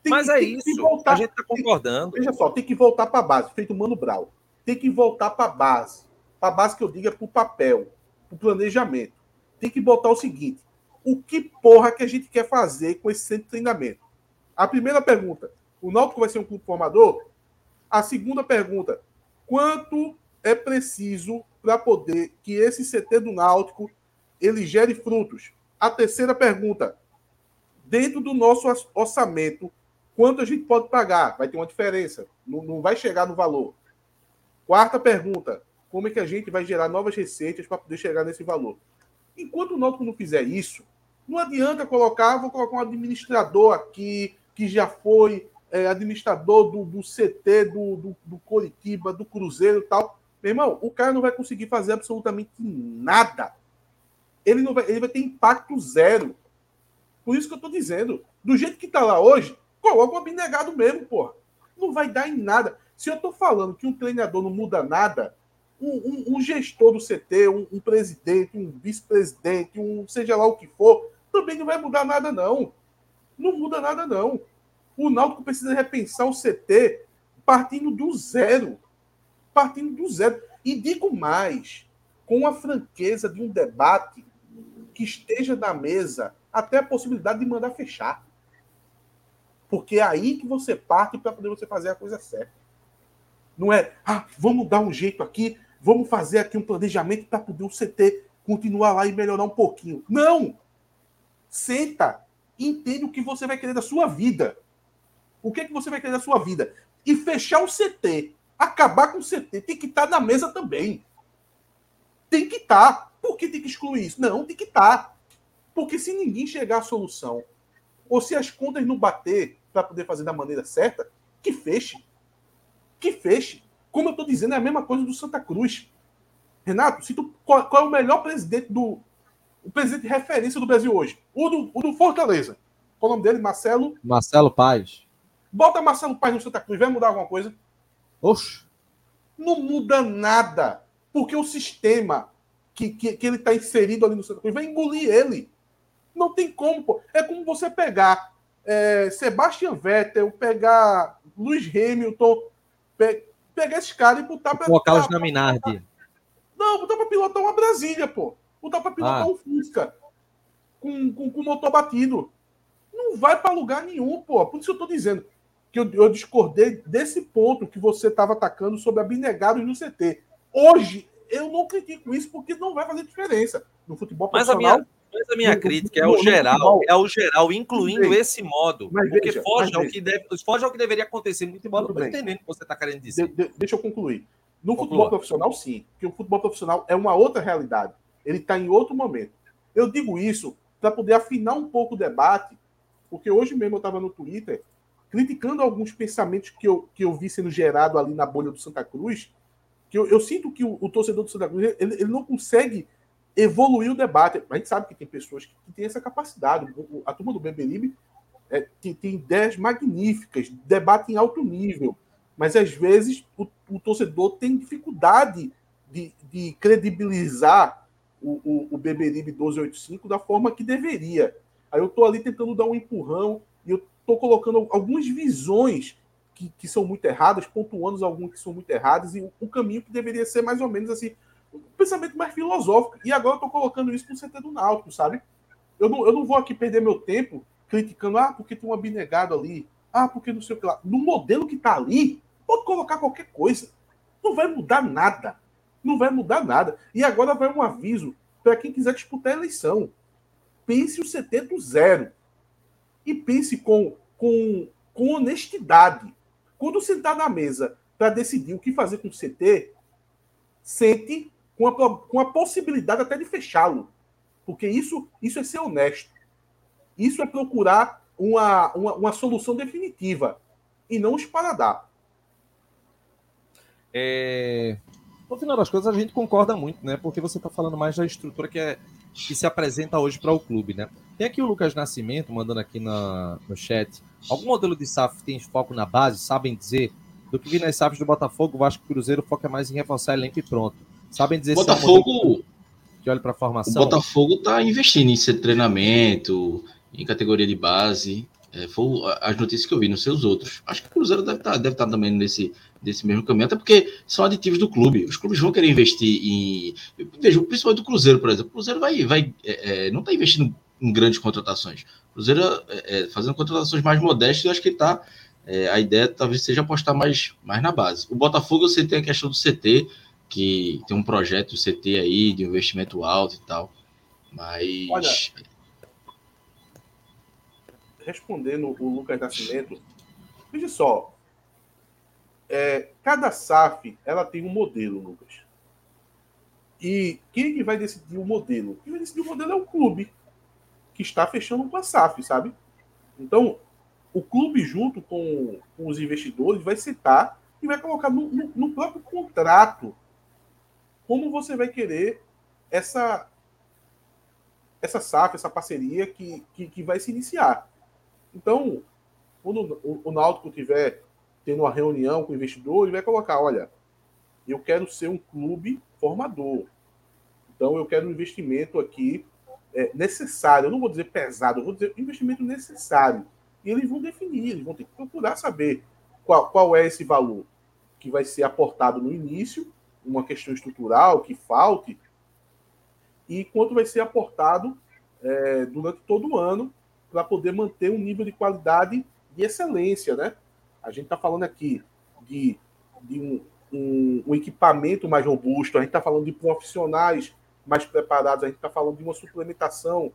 S1: Tem Mas que, é isso, voltar, a gente está concordando.
S3: Veja só, tem que voltar para a base, feito o Mano Brau. Tem que voltar para a base. Para a base que eu digo é para o papel, para o planejamento tem que botar o seguinte: o que porra que a gente quer fazer com esse centro de treinamento? A primeira pergunta: o Náutico vai ser um clube formador? A segunda pergunta: quanto é preciso para poder que esse CT do Náutico ele gere frutos? A terceira pergunta: dentro do nosso orçamento, quanto a gente pode pagar? Vai ter uma diferença, não, não vai chegar no valor. Quarta pergunta: como é que a gente vai gerar novas receitas para poder chegar nesse valor? Enquanto o Náutico não fizer isso, não adianta colocar, vou colocar um administrador aqui, que já foi é, administrador do, do CT, do, do, do Coritiba, do Cruzeiro e tal. Meu irmão, o cara não vai conseguir fazer absolutamente nada. Ele, não vai, ele vai ter impacto zero. Por isso que eu estou dizendo. Do jeito que está lá hoje, coloca o abnegado mesmo, porra. Não vai dar em nada. Se eu estou falando que um treinador não muda nada, um, um, um gestor do CT, um, um presidente, um vice-presidente, um seja lá o que for, também não vai mudar nada, não. Não muda nada, não. O Náutico precisa repensar o CT partindo do zero. Partindo do zero. E digo mais, com a franqueza de um debate que esteja na mesa até a possibilidade de mandar fechar. Porque é aí que você parte para poder você fazer a coisa certa. Não é, ah, vamos dar um jeito aqui, vamos fazer aqui um planejamento para poder o CT continuar lá e melhorar um pouquinho. Não! Senta, entende o que você vai querer da sua vida. O que, é que você vai querer da sua vida? E fechar o CT, acabar com o CT, tem que estar tá na mesa também. Tem que estar. Tá. Por que tem que excluir isso? Não, tem que estar. Tá. Porque se ninguém chegar à solução, ou se as contas não bater para poder fazer da maneira certa, que feche. Que feche. Como eu estou dizendo, é a mesma coisa do Santa Cruz. Renato, se tu, qual, qual, é o melhor presidente do. O presidente de referência do Brasil hoje? O do, o do Fortaleza. Qual é o nome dele? Marcelo.
S1: Marcelo Paz.
S3: Bota Marcelo Paz no Santa Cruz, vai mudar alguma coisa?
S1: Oxe.
S3: Não muda nada. porque o sistema que, que, que ele está inserido ali no Santa Cruz vai engolir ele. Não tem como, pô. É como você pegar é, Sebastian Vettel, pegar Lewis Hamilton, pe, pegar esses caras e botar
S1: para. Colocá-los na Minardi.
S3: Não, botar para pilotar uma Brasília, pô. Botar para pilotar ah. um Fusca com, com, com motor batido. Não vai para lugar nenhum, pô. Por isso eu tô dizendo que eu, eu discordei desse ponto que você estava atacando sobre abnegados no CT. Hoje, eu não critico isso porque não vai fazer diferença no futebol
S1: mas profissional. A minha, mas a minha no, crítica no, é o geral, futebol. é o geral, incluindo esse modo. Mas porque veja, foge, ao que deve, foge ao que deveria acontecer muito embora. Não entendendo o que você está querendo dizer. De,
S3: de, deixa eu concluir. No Conclua. futebol profissional, sim. Porque o futebol profissional é uma outra realidade. Ele está em outro momento. Eu digo isso para poder afinar um pouco o debate, porque hoje mesmo eu estava no Twitter criticando alguns pensamentos que eu, que eu vi sendo gerado ali na bolha do Santa Cruz, que eu, eu sinto que o, o, torcedor do Santa Cruz ele, ele, não consegue evoluir o debate. A gente sabe que tem pessoas que, que têm essa capacidade. A turma do Beberibe é, tem, tem, ideias magníficas, debate em alto nível, mas às vezes o, o torcedor tem dificuldade de, de credibilizar o, o, o Beberibe 1285 da forma que deveria. Aí eu estou ali tentando dar um empurrão e eu estou colocando algumas visões que, que, são muito erradas, pontuando algumas que são muito erradas, e um caminho que deveria ser mais ou menos assim, um pensamento mais filosófico. E agora eu estou colocando isso no CT do Náutico, sabe? Eu não, eu não vou aqui perder meu tempo criticando, ah, porque tem um abnegado ali, ah, porque não sei o que lá. No modelo que está ali, pode colocar qualquer coisa. Não vai mudar nada. Não vai mudar nada. E agora vai um aviso para quem quiser disputar a eleição. Pense o CT do zero. E pense com, com, com honestidade. Quando sentar na mesa para decidir o que fazer com o CT, sente com a, com a possibilidade até de fechá-lo. Porque isso, isso é ser honesto. Isso é procurar uma, uma, uma solução definitiva e não esparadar.
S1: É... No final das coisas, a gente concorda muito, né? Porque você está falando mais da estrutura que, é, que se apresenta hoje para o clube, né? Tem aqui o Lucas Nascimento mandando aqui na, no chat. Algum modelo de SAF tem foco na base? Sabem dizer? Do que vi nas SAFs do Botafogo, o Vasco Cruzeiro foca mais em reforçar elenco e pronto. Sabem dizer
S2: Botafogo, se é um
S1: que olha para a formação?
S2: O Botafogo está investindo em ser treinamento, em categoria de base. É, foi as notícias que eu vi, não sei os outros. Acho que o Cruzeiro deve estar, tá, deve estar tá também nesse, desse mesmo caminho, até porque são aditivos do clube. Os clubes vão querer investir em. Veja, principalmente do Cruzeiro, por exemplo. O Cruzeiro vai, vai, é, é não está investindo em grandes contratações. O Cruzeiro é, é, fazendo contratações mais modestas, eu acho que está. É, a ideia talvez seja apostar mais, mais na base. O Botafogo, você tem a questão do CT, que tem um projeto CT aí, de investimento alto e tal. Mas. Olha,
S3: respondendo o Lucas Nascimento, veja só. É, cada SAF ela tem um modelo, Lucas. E quem que vai decidir o modelo? Quem vai decidir o modelo é o clube que está fechando com a SAF, sabe? Então, o clube, junto com, com os investidores, vai citar e vai colocar no, no, no, próprio contrato como você vai querer essa essa SAF, essa parceria que, que, que vai se iniciar. Então, quando o, o Náutico tiver tendo uma reunião com o investidor, ele vai colocar, olha, eu quero ser um clube formador. Então, eu quero um investimento aqui é, necessário, eu não vou dizer pesado, vou dizer investimento necessário. E eles vão definir, eles vão ter que procurar saber qual, qual é esse valor que vai ser aportado no início, uma questão estrutural que falte, e quanto vai ser aportado é, durante todo o ano para poder manter um nível de qualidade de excelência, né? A gente está falando aqui de, de um, um, um, equipamento mais robusto, a gente está falando de profissionais mais preparados. A gente está falando de uma suplementação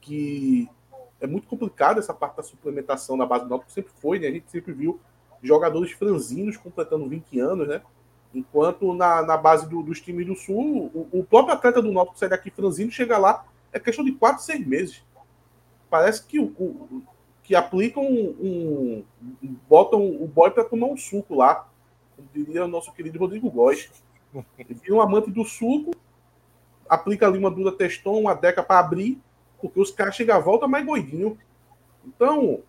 S3: que é muito complicada essa parte da suplementação na base do Náutico, sempre foi, né? A gente sempre viu jogadores franzinos completando 20 anos, né? Enquanto na, na base do, dos times do Sul, o, o próprio atleta do Náutico sai daqui franzino, chega lá, é questão de 4, 6 meses. Parece que o, o que aplicam um, um, botam o boy para tomar um suco lá, como diria o nosso querido Rodrigo Góes. Vira um amante do suco, aplica ali uma dura teston, uma deca para abrir, porque os caras chegam à volta mais doidinho. Então,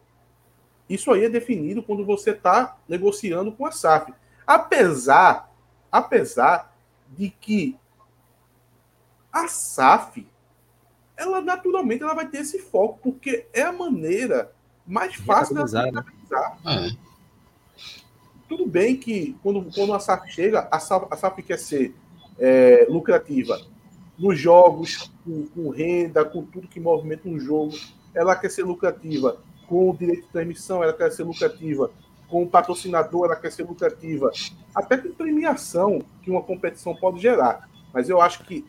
S3: isso aí é definido quando você está negociando com a SAF. Apesar, apesar de que a SAF, ela naturalmente ela vai ter esse foco, porque é a maneira mais fácil de
S1: Rentabilizar, né?
S2: É.
S3: Tudo bem que quando, quando a SAF chega, a SAF, a SAF quer ser é, lucrativa nos jogos, com, com renda, com tudo que movimenta um jogo. Ela quer ser lucrativa com o direito de transmissão, ela quer ser lucrativa com o patrocinador, ela quer ser lucrativa, até com premiação que uma competição pode gerar. Mas eu acho que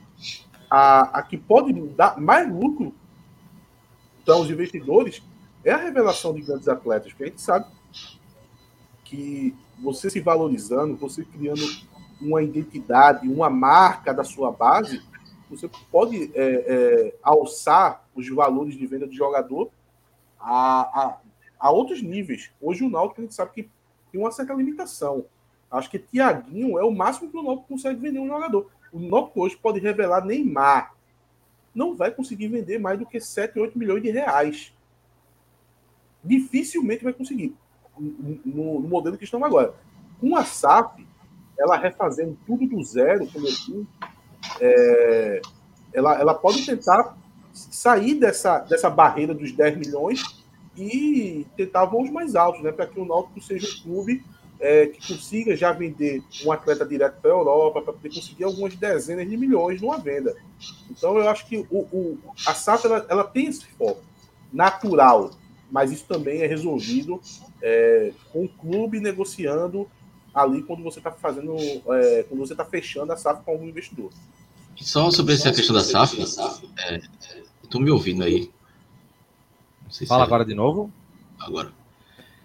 S3: a, a que pode dar mais lucro para os investidores é a revelação de grandes atletas, porque a gente sabe que você se valorizando, você criando uma identidade, uma marca da sua base, você pode é, é, alçar os valores de venda de jogador a, a, a, outros níveis. Hoje o Náutico a gente sabe que tem uma certa limitação. Acho que Tiaguinho é o máximo que o Náutico consegue vender um jogador. O Náutico hoje pode revelar Neymar. Não vai conseguir vender mais do que 7, 8 milhões de reais. Dificilmente vai conseguir. No, no modelo que estamos agora. Com a SAP, ela refazendo tudo do zero, como eu disse, é, ela, ela pode tentar sair dessa, dessa barreira dos 10 milhões e tentar voos mais altos, né? Para que o Náutico seja um clube é, que consiga já vender um atleta direto para a Europa, para poder conseguir algumas dezenas de milhões numa venda. Então eu acho que o, o a SAF ela, ela, tem esse foco natural, mas isso também é resolvido é, com o clube negociando ali quando você está fazendo, é, quando você está fechando a SAF com algum investidor.
S2: Só sobre essa questão da SAF, é, estou me ouvindo aí.
S1: Fala é agora de novo.
S2: Agora.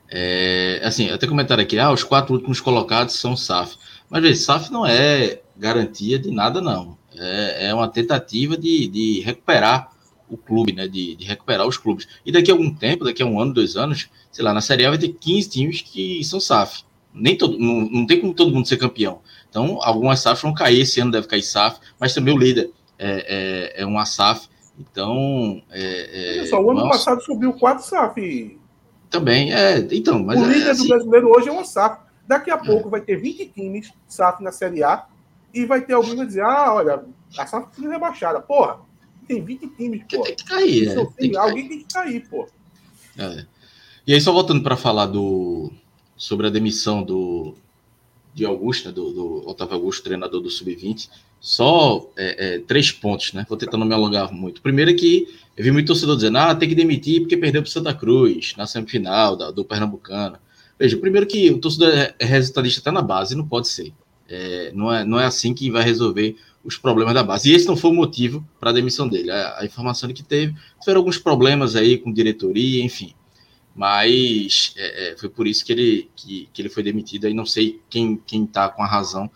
S2: É, assim, até comentaram aqui, ah, os quatro últimos colocados são SAF. Mas, veja, SAF não é garantia de nada, não. É, é uma tentativa de, de recuperar o clube, né? De, de, recuperar os clubes. E daqui a algum tempo, daqui a um ano, dois anos, sei lá, na Série A vai ter 15 times que são SAF. Nem todo, não, não tem como todo mundo ser campeão. Então, algumas SAFs vão cair, esse ano deve cair SAF, mas também o líder é, é, é uma SAF. Então. É,
S3: é, só, o ano nossa. passado subiu quatro SAF.
S2: Também, é. Então, mas
S3: o
S2: é
S3: líder assim. do brasileiro hoje é uma SAF. Daqui a pouco vai ter 20 times SAF na Série A e vai ter alguém que vai dizer: ah, olha, a SAF precisa rebaixada. Porra, tem 20 times, pô.
S2: Tem que cair, é.
S3: Tem que alguém cair. tem que cair, pô.
S2: É. E aí, só voltando para falar do sobre a demissão do de Augusto, né, do, do Otávio Augusto, treinador do Sub-20, só é, é, três pontos, né? Vou tentar não me alongar muito. Primeiro é que eu vi muito torcedor dizendo, ah, tem que demitir porque perdeu para Santa Cruz na semifinal da, do Pernambucano. Veja, primeiro que o torcedor é, é resultadista até na base, não pode ser. É, não, é, não é assim que vai resolver os problemas da base. E esse não foi o motivo para a demissão dele. A, a informação que teve, tiveram alguns problemas aí com diretoria, enfim mas é, é, foi por isso que ele, que, que ele foi demitido. Aí não sei quem está com a razão,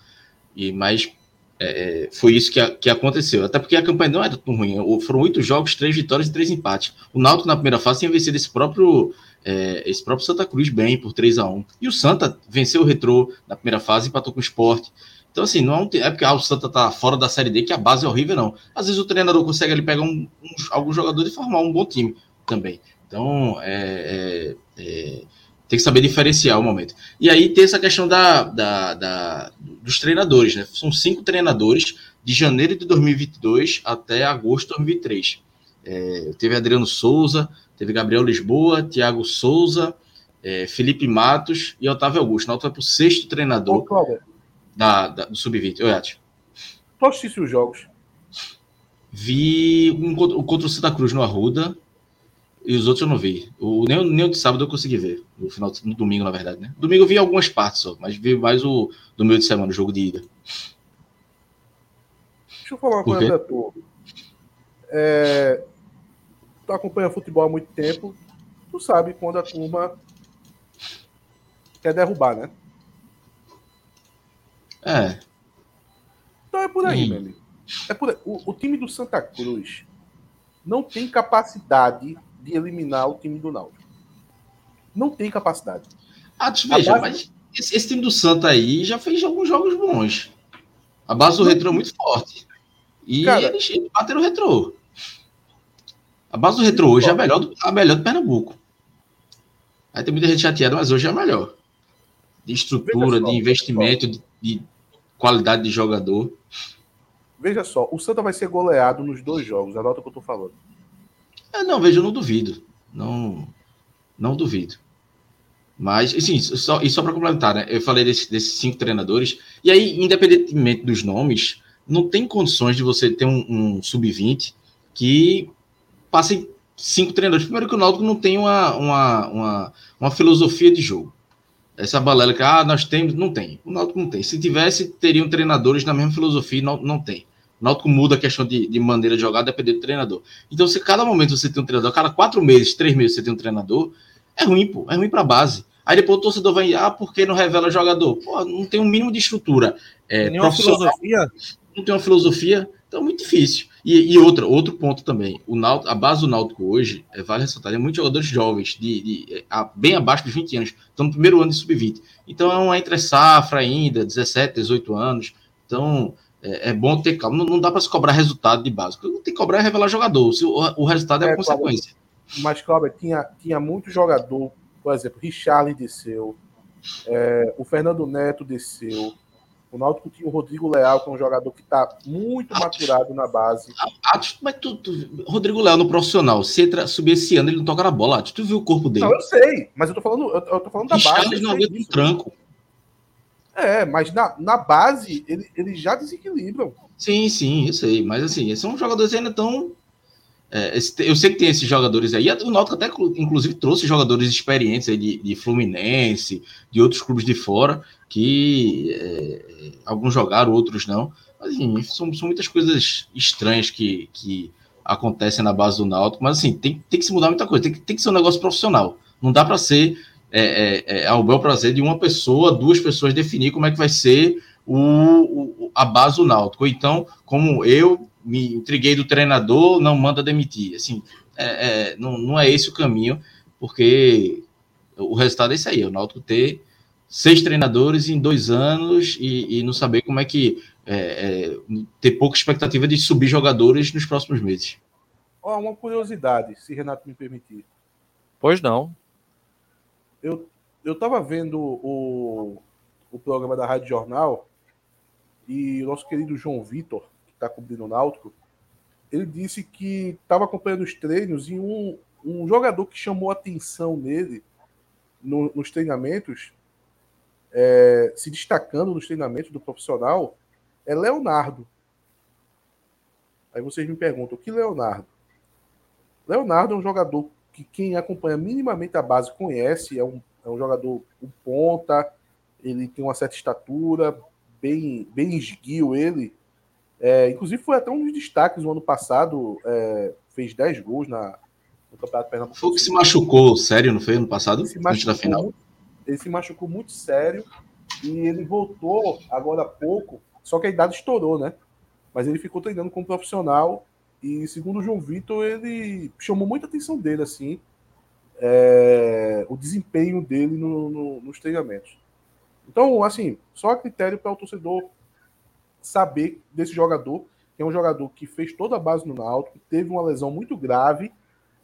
S2: e mas é, é, foi isso que, que aconteceu. Até porque a campanha não era tão ruim. Foram oito jogos, três vitórias e três empates. O Náutico na primeira fase tinha vencido esse próprio é, esse próprio Santa Cruz bem por 3 a 1 E o Santa venceu o Retrô na primeira fase e empatou com o Sport. Então, assim, não é porque ah, o Santa tá fora da Série D que a base é horrível, não. Às vezes o treinador consegue ali pegar um, uns, alguns jogadores e formar um bom time também. Então, é, é, é, tem que saber diferenciar o momento. E aí tem essa questão da, da, da, dos treinadores, né? São cinco treinadores de janeiro de 2022 até agosto de 2023. É, teve Adriano Souza, teve Gabriel Lisboa, Thiago Souza, é, Felipe Matos e Otávio Augusto. Na para o sexto treinador da, da, do Sub-20. Oi, Ati.
S3: Tu assistiu os jogos?
S2: Vi um, um contra o Santa Cruz no Arruda, e os outros eu não vi. O, nem, nem o de sábado eu consegui ver. No final no domingo, na verdade, né? Domingo eu vi algumas partes só, mas vi mais o do meio de semana, o jogo de ida.
S3: Deixa eu falar uma coisa, tu. É, tu acompanha futebol há muito tempo, tu sabe quando a turma quer derrubar, né?
S2: É.
S3: Então é por aí, meu amigo. É por aí. O, o time do Santa Cruz não tem capacidade de eliminar o time do Náutico. Não tem capacidade.
S2: Ah, veja, base... mas esse, esse, time do Santa aí já fez alguns jogos bons. A base do retrô é muito forte. E Cara, eles, eles bateram o retrô. A base do retrô hoje é a melhor, do, a melhor do Pernambuco. Aí tem muita gente chateada, mas hoje é a melhor. De estrutura, de investimento, de, de qualidade de jogador.
S3: Veja só, o Santa vai ser goleado nos dois jogos, anota o que eu tô falando.
S2: É, não, veja, eu não duvido. Não, não duvido. Mas, assim, só, e só para complementar, né? Eu falei desse, desses cinco treinadores, e aí, independentemente dos nomes, não tem condições de você ter um, um sub-20 que passe cinco treinadores. Primeiro que o Náutico não tem uma, uma, uma, uma, filosofia de jogo. Essa balela que, ah, nós temos, não tem. O Náutico não tem. Se tivesse, teriam treinadores na mesma filosofia, não, não tem. O Náutico muda a questão de, de maneira de jogar, dependendo do treinador. Então, se cada momento você tem um treinador, cada quatro meses, três meses você tem um treinador, é ruim, pô. É ruim para a base. Aí depois o torcedor vai, ah, por que não revela jogador? Pô, não tem um mínimo de estrutura. É,
S1: Nenhuma filosofia?
S2: Não tem uma filosofia, então é muito difícil. E, e outra, outro ponto também, o Náutico, a base do Náutico hoje, é, vale ressaltar, é muitos jogadores jovens, de, de a, bem abaixo dos 20 anos, estão no primeiro ano de sub-20. Então é uma entre safra ainda, 17, 18 anos. Então é, é bom ter calma. Não, não dá para se cobrar resultado de base. Tem que cobrar é revelar jogador. Se o, o resultado é, é a consequência.
S3: Mas, Cláudio, tinha, tinha muito jogador por exemplo, Richarlison desceu, é, o Fernando Neto desceu, o Náutico tinha o Rodrigo Leal, que é um jogador que está muito maturado na base.
S2: mas tu, tu, Rodrigo Leal no profissional, se entra, subir esse ano, ele não toca na bola. Tu viu o corpo dele?
S3: Não, eu sei, mas eu tô falando, eu, eu tô falando da base.
S2: Richarlison não aguenta um tranco.
S3: É, mas na, na base, ele, eles já desequilibram.
S2: Sim, sim, eu sei. Mas assim, são jogadores ainda tão é, eu sei que tem esses jogadores aí. O Náutico até, inclusive, trouxe jogadores experientes aí de, de Fluminense, de outros clubes de fora, que é, alguns jogaram, outros não. Mas, enfim, são, são muitas coisas estranhas que, que acontecem na base do Náutico. Mas, assim, tem, tem que se mudar muita coisa. Tem que, tem que ser um negócio profissional. Não dá para ser é, é, é, ao bel prazer de uma pessoa, duas pessoas definir como é que vai ser o, o a base do Náutico. Ou então, como eu me intriguei do treinador, não manda demitir. Assim, é, é, não, não é esse o caminho, porque o resultado é isso aí, o Náutico ter seis treinadores em dois anos e, e não saber como é que é, é, ter pouca expectativa de subir jogadores nos próximos meses.
S3: Oh, uma curiosidade, se Renato me permitir.
S1: Pois não.
S3: Eu eu estava vendo o, o programa da Rádio Jornal e o nosso querido João Vitor está cobrindo o Náutico, ele disse que estava acompanhando os treinos e um, um jogador que chamou atenção nele no, nos treinamentos, é, se destacando nos treinamentos do profissional, é Leonardo. Aí vocês me perguntam, o que Leonardo? Leonardo é um jogador que quem acompanha minimamente a base conhece, é um, é um jogador um ponta, ele tem uma certa estatura, bem, bem esguio ele, é, inclusive, foi até um dos destaques no ano passado, é, fez 10 gols na, no Campeonato Pernambuco.
S2: Foi que se machucou sério, não foi ano passado?
S3: Antes da final. ele se machucou muito sério e ele voltou agora há pouco, só que a idade estourou, né? Mas ele ficou treinando como profissional e, segundo o João Vitor, ele chamou muita atenção dele, assim, é, o desempenho dele no, no, nos treinamentos. Então, assim, só critério para o torcedor saber desse jogador, que é um jogador que fez toda a base no Náutico, teve uma lesão muito grave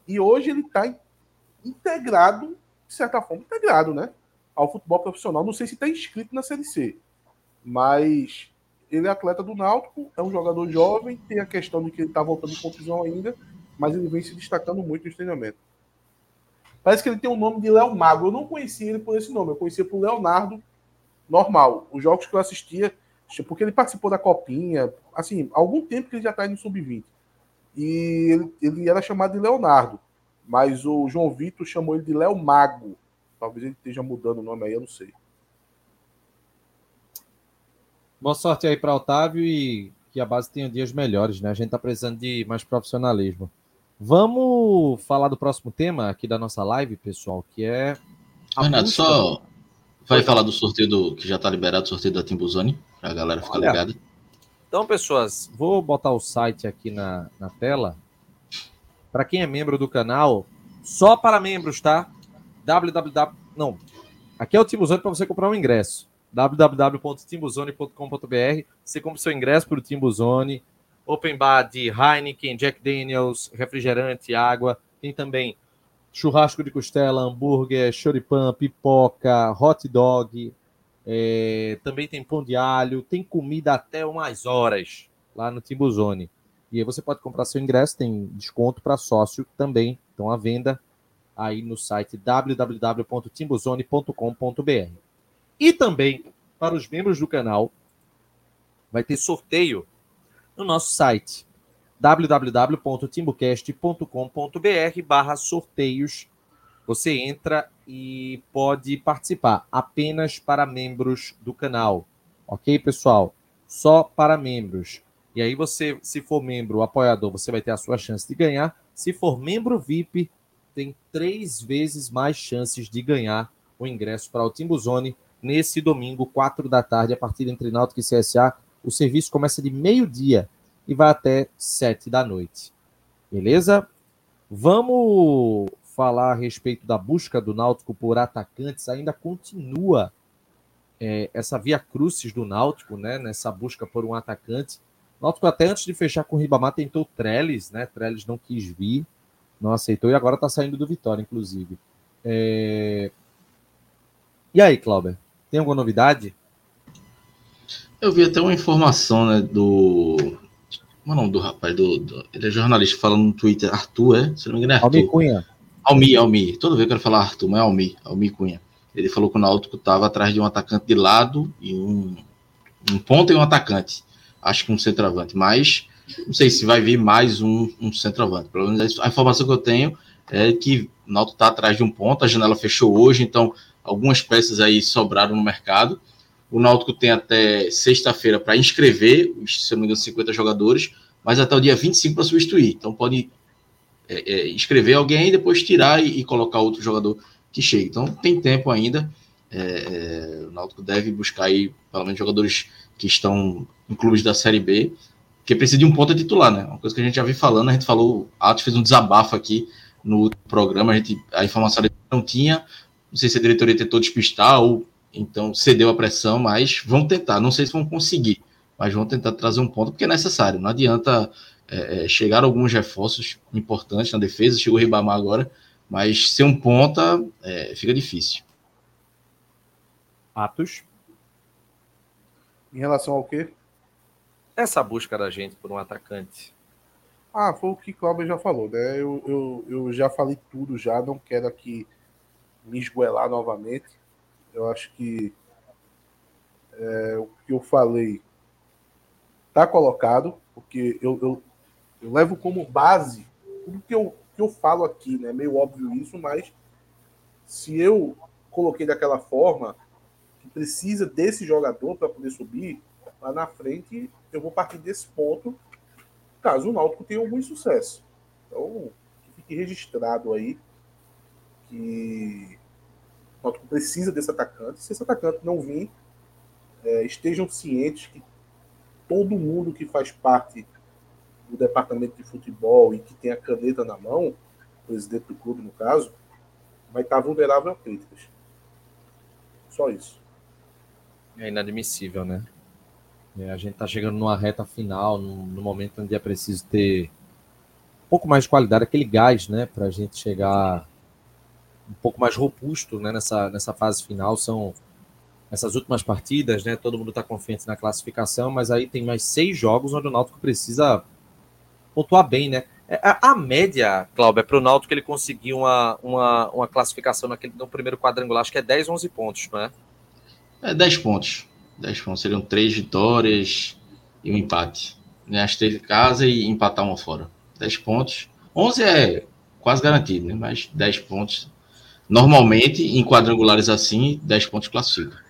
S3: e hoje ele está integrado, de certa forma, integrado, né? Ao futebol profissional. Não sei se está inscrito na Série C, mas ele é atleta do Náutico, é um jogador jovem, tem a questão de que ele está voltando de contusão ainda, mas ele vem se destacando muito no treinamento. Parece que ele tem o nome de Léo Mago. Eu não conhecia ele por esse nome, eu conhecia por Leonardo normal. Os jogos que eu assistia, porque ele participou da Copinha, assim, há algum tempo que ele já está no Sub-20. E ele, ele, era chamado de Leonardo, mas o João Vitor chamou ele de Léo Mago. Talvez ele esteja mudando o nome aí, eu não sei.
S1: Boa sorte aí para Otávio e que a base tenha dias melhores, né? A gente está precisando de mais profissionalismo. Vamos falar do próximo tema aqui da nossa live, pessoal, que é.
S2: Renato, só vai falar do sorteio do que já está liberado, o sorteio da Timbuzone para a galera ficar Olha, ligada.
S1: Então, pessoas, vou botar o site aqui na, na tela. Para quem é membro do canal, só para membros, tá? www. Não, aqui é o Timbuzone para você comprar um ingresso. www.timbuzone.com.br. Você compra seu ingresso para o Timbuzone. Open bar de Heineken, Jack Daniels, refrigerante, água. Tem também churrasco de costela, hambúrguer, choripan, pipoca, hot dog, É, também tem pão de alho, tem comida até umas horas lá no Timbuzone. E aí você pode comprar seu ingresso, tem desconto para sócio também. Então à venda aí no site www.timbuzone.com.br. E também para os membros do canal vai ter sorteio no nosso site www.timbucast.com.br barra sorteios. Você entra e pode participar apenas para membros do canal. Ok, pessoal? Só para membros. E aí você, se for membro apoiador, você vai ter a sua chance de ganhar. Se for membro VIP, tem três vezes mais chances de ganhar o ingresso para o Timbuzone nesse domingo, quatro da tarde, a partir entre Náutico e CSA. O serviço começa de meio-dia e vai até sete da noite. Beleza? Vamos falar a respeito da busca do Náutico por atacantes. Ainda continua é, essa via crucis do Náutico, né? Nessa busca por um atacante. Náutico até antes de fechar com o Ribamar tentou Trellis, né? Trellis não quis vir, não aceitou e agora está saindo do Vitória, inclusive. É... E aí, Clauber? Tem alguma novidade?
S2: Eu vi até uma informação, né, do como é o nome do rapaz? Do, do, ele é jornalista, falando no Twitter. Arthur, é? Se não me engano, é Arthur.
S1: Almi Cunha.
S2: Almi, Almi. Toda vez eu quero falar Arthur, mas é Almi, Almi Cunha. Ele falou que o Náutico estava atrás de um atacante de lado e um, um ponto e um atacante. Acho que um centroavante. Mas não sei se vai vir mais um, um centroavante. Pelo menos a informação que eu tenho é que o Náutico está atrás de um ponto. A janela fechou hoje, então algumas peças aí sobraram no mercado. O Náutico tem até sexta-feira para inscrever, se não me engano, 50 jogadores, mas até o dia 25 para substituir. Então pode é, é, inscrever alguém e depois tirar e, e, colocar outro jogador que chegue. Então tem tempo ainda. É, é, o Náutico deve buscar aí, pelo menos, jogadores que estão em clubes da Série B, que precisa de um ponto titular, né? Uma coisa que a gente já viu falando, a gente falou, a Atos fez um desabafo aqui no programa, a, gente, a informação não tinha, não sei se a diretoria tentou despistar ou então cedeu a pressão, mas vão tentar. Não sei se vão conseguir, mas vão tentar trazer um ponto, porque é necessário. Não adianta é, é chegar alguns reforços importantes na defesa, chegou o Ribamar agora, mas ser um ponta é, fica difícil.
S1: Atos?
S3: Em relação ao quê?
S1: Essa busca da gente por um atacante.
S3: Ah, foi o que o Cláudio já falou, né? Eu, eu, eu já falei tudo já, não quero aqui me esgoelar novamente. Eu acho que é, o que eu falei está colocado, porque eu, eu, eu, levo como base tudo que eu, que eu falo aqui, né? Meio óbvio isso, mas se eu coloquei daquela forma que precisa desse jogador para poder subir, lá na frente eu vou partir desse ponto caso o Náutico tenha algum sucesso. Então, que fique registrado aí que Náutico precisa desse atacante. Se esse atacante não vir, é, estejam cientes que todo mundo que faz parte do departamento de futebol e que tem a caneta na mão, o presidente do clube no caso, vai estar vulnerável a críticas. Só isso.
S1: É inadmissível, né? É, a gente está chegando numa reta final, no, no, momento onde é preciso ter um pouco mais de qualidade, aquele gás, né, para a gente chegar um pouco mais robusto né, nessa, nessa fase final. São essas últimas partidas, né? Todo mundo está confiante na classificação, mas aí tem mais seis jogos onde o Náutico precisa pontuar bem, né? É, a, média, Cláudio, é para o Náutico ele conseguir uma, uma, uma classificação naquele, no primeiro quadrangular, acho que é 10, 11 pontos, não é?
S2: É 10 pontos. 10 pontos. Seriam três vitórias e um empate. Né? As três em casa e empatar uma fora. 10 pontos. 11 é quase garantido, né? Mas 10 pontos Normalmente, em quadrangulares assim, 10 pontos classifica.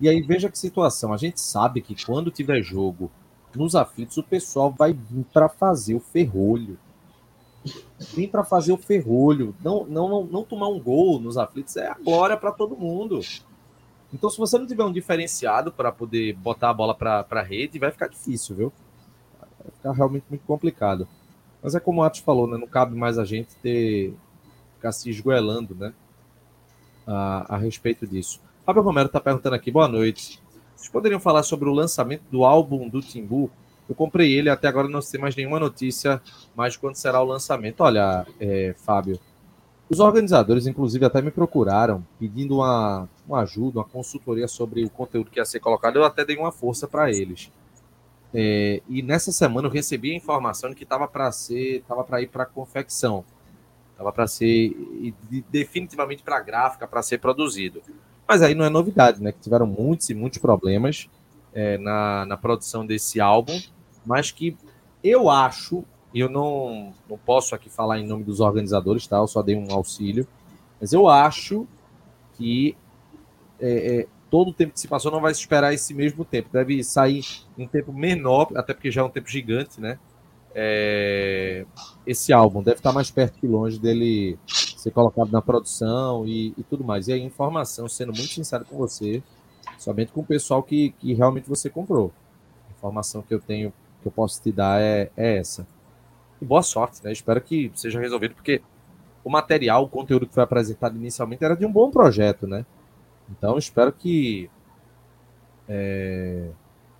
S1: E aí, veja que situação. A gente sabe que quando tiver jogo nos aflitos, o pessoal vai vir para fazer o ferrolho. Vem para fazer o ferrolho. Não, não, não, não tomar um gol nos aflitos é a glória para todo mundo. Então, se você não tiver um diferenciado para poder botar a bola para a rede, vai ficar difícil, viu? Vai ficar realmente muito complicado. Mas é como o Atos falou, né? Não cabe mais a gente ter ficar se esgoelando, né? A, a respeito disso. Fábio Romero está perguntando aqui, boa noite. Vocês poderiam falar sobre o lançamento do álbum do Timbu? Eu comprei ele, até agora não sei mais nenhuma notícia mais quando será o lançamento. Olha, é, Fábio, os organizadores, inclusive, até me procuraram pedindo uma, uma ajuda, uma consultoria sobre o conteúdo que ia ser colocado, eu até dei uma força para eles. É, e nessa semana eu recebi a informação de que estava para ser, estava para ir para confecção, estava para ser definitivamente para gráfica, para ser produzido. Mas aí não é novidade, né? Que tiveram muitos e muitos problemas é, na, na produção desse álbum, mas que eu acho, e eu não, não posso aqui falar em nome dos organizadores, tá? Eu só dei um auxílio, mas eu acho que é, é, todo o tempo que se passou não vai se esperar esse mesmo tempo. Deve sair um tempo menor, até porque já é um tempo gigante, né? É, esse álbum deve estar mais perto que longe dele ser colocado na produção e, e, tudo mais. E aí, informação, sendo muito sincero com você, somente com o pessoal que, que realmente você comprou. A informação que eu tenho, que eu posso te dar é, é essa. E boa sorte, né? Espero que seja resolvido, porque o material, o conteúdo que foi apresentado inicialmente era de um bom projeto, né? Então, espero que é,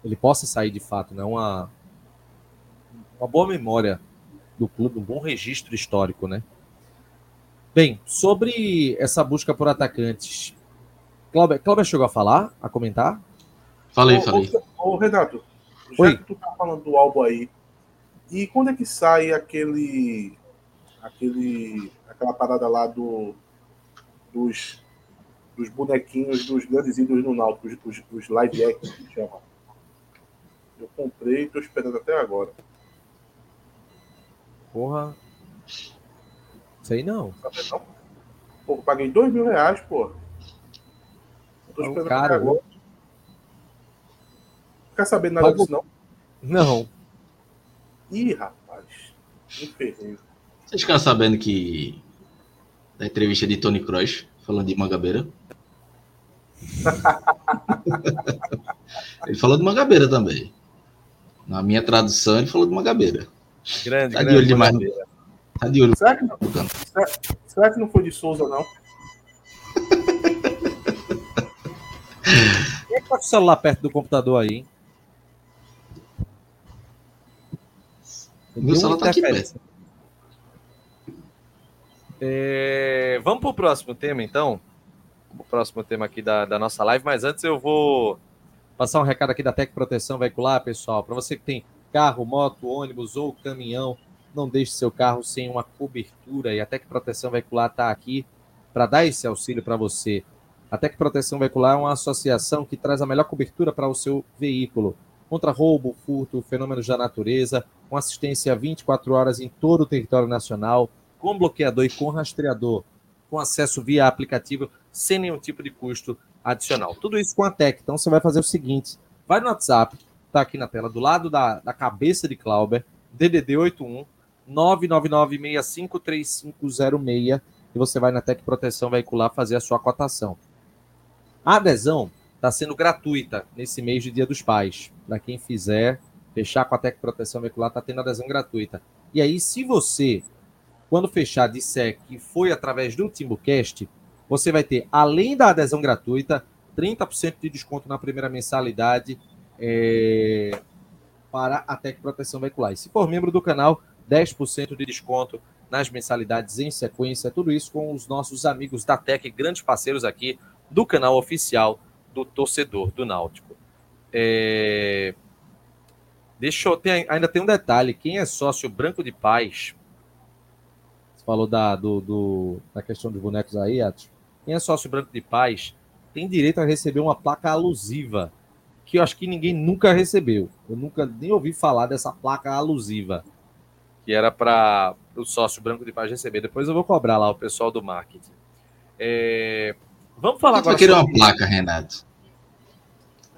S1: ele possa sair de fato, né? Uma, uma boa memória do clube, um bom registro histórico, né? Bem, sobre essa busca por atacantes, Cláudio, Cláudio chegou a falar, a comentar?
S2: Falei, ô, falei.
S3: Ô, ô, Renato, já Oi. que tu tá falando do álbum aí, e quando é que sai aquele aquele aquela parada lá do dos dos bonequinhos dos grandes ídolos no Náutico, os, os, os live action que chama. Eu comprei e tô esperando até agora.
S1: Porra. Sei não.
S3: não? Pô, paguei dois mil reais, pô.
S1: tô é esperando até agora.
S3: Quer saber nada disso, não?
S1: Não.
S3: Ih, rapaz. Me
S2: Vocês ficaram sabendo que da entrevista de Tony Kroos falando de Mangabeira? ele falou de Mangabeira também. Na minha tradução, ele falou de Mangabeira.
S1: Grande,
S2: tá
S1: grande. De olho
S2: demais. Tá de olho.
S3: Será que, não, será, será que não foi de Souza, não?
S1: Quem é que tá com o celular perto do computador aí, hein?
S2: Meu celular tá aqui
S1: perto. É... Vamos para o próximo tema, então? O próximo tema aqui da, da nossa live, mas antes eu vou passar um recado aqui da Tec Proteção Veicular, pessoal. Para você que tem carro, moto, ônibus ou caminhão, não deixe seu carro sem uma cobertura e a Tec Proteção Veicular está aqui para dar esse auxílio para você. A Tec Proteção Veicular é uma associação que traz a melhor cobertura para o seu veículo contra roubo, furto, fenômenos da natureza, com assistência 24 horas em todo o território nacional, com bloqueador e com rastreador, com acesso via aplicativo, sem nenhum tipo de custo adicional. Tudo isso com a Tec. Então você vai fazer o seguinte: vai no WhatsApp, tá aqui na tela, do lado da, da cabeça de Clauber, DDD 81 999653506 e você vai na Tec Proteção Veicular fazer a sua cotação. A adesão está sendo gratuita nesse mês de Dia dos Pais. Para quem fizer, fechar com a Tec Proteção Veicular, está tendo adesão gratuita. E aí, se você, quando fechar, disser que foi através do TimbuCast, você vai ter, além da adesão gratuita, 30% de desconto na primeira mensalidade é, para a Tec Proteção Veicular. E se for membro do canal, 10% de desconto nas mensalidades em sequência. Tudo isso com os nossos amigos da Tec, grandes parceiros aqui do canal oficial do torcedor do Náutico. É... Deixa eu. Tem, ainda tem um detalhe: quem é sócio Branco de Paz, você falou da, do, do, da questão dos bonecos aí, Atos. Quem é sócio Branco de Paz tem direito a receber uma placa alusiva, que eu acho que ninguém nunca recebeu. Eu nunca nem ouvi falar dessa placa alusiva, que era para o sócio Branco de Paz receber. Depois eu vou cobrar lá o pessoal do marketing. É... Vamos falar agora.
S2: Eu queria sobre... uma placa, Renato.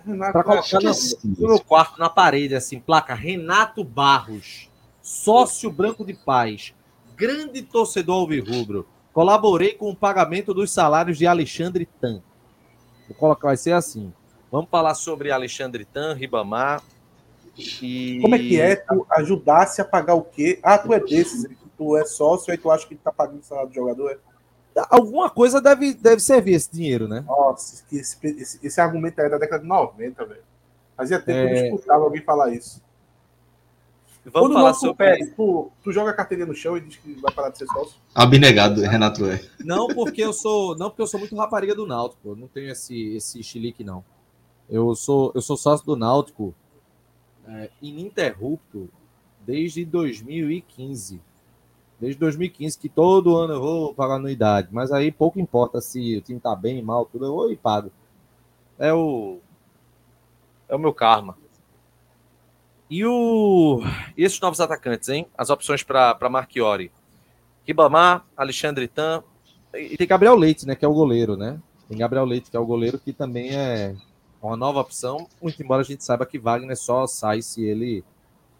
S1: Para colocar no, no meu quarto, na parede, assim, placa Renato Barros, sócio branco de paz, grande torcedor alvirrubro. Colaborei com o pagamento dos salários de Alexandre Tan. Vou colocar, vai ser assim. Vamos falar sobre Alexandre Tan, Ribamar.
S3: E... Como é que é tu ajudasse a pagar o quê? Ah, tu é desses, tu é sócio, aí tu acha que tá pagando o salário do jogador? É?
S1: Alguma coisa deve, deve servir esse dinheiro, né?
S3: Nossa, esse, esse, esse argumento aí é da década de 90, velho. Fazia tempo é... que eu não escutava alguém falar isso. Vamos falar sobre. tu, tu, joga a carteirinha no chão e diz que vai parar de ser sócio?
S2: Abnegado, Renato é.
S1: Não, porque eu sou. Não, porque eu sou muito rapariga do Náutico. Não tenho esse, esse chilique, não. Eu sou, eu sou sócio do Náutico é, ininterrupto desde 2015. Desde 2015, que todo ano eu vou pagar anuidade. Mas aí pouco importa se o time tá bem, mal, tudo, eu vou e pago. É o. É o meu karma. E, o... e esses novos atacantes, hein? As opções para Marchiori. Ribamar, Alexandre Tan. E tem Gabriel Leite, né? Que é o goleiro, né? Tem Gabriel Leite, que é o goleiro, que também é uma nova opção. Muito embora a gente saiba que Wagner só sai se ele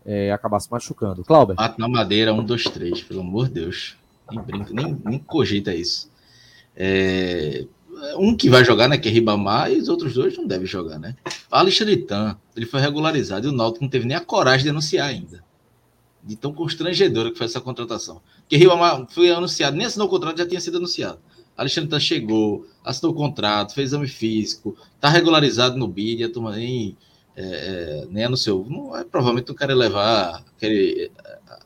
S1: é, acabar se machucando. Cláudio.
S2: Bate na madeira, um, dois, três, pelo amor de Deus. Nem brinca, nem, nem cogita isso. É, um que vai jogar, né, que é Ribamar, e os outros dois não devem jogar, né? Alexandre Tan, ele foi regularizado e o Náutico não teve nem a coragem de anunciar ainda. De tão constrangedora que foi essa contratação. Porque Ribamar foi anunciado, nem assinou o contrato, já tinha sido anunciado. Alexandre Tan chegou, assinou o contrato, fez exame físico, tá regularizado no BID, a turma nem é, é, nem anunciou. Não, é, provavelmente não quer levar aquele,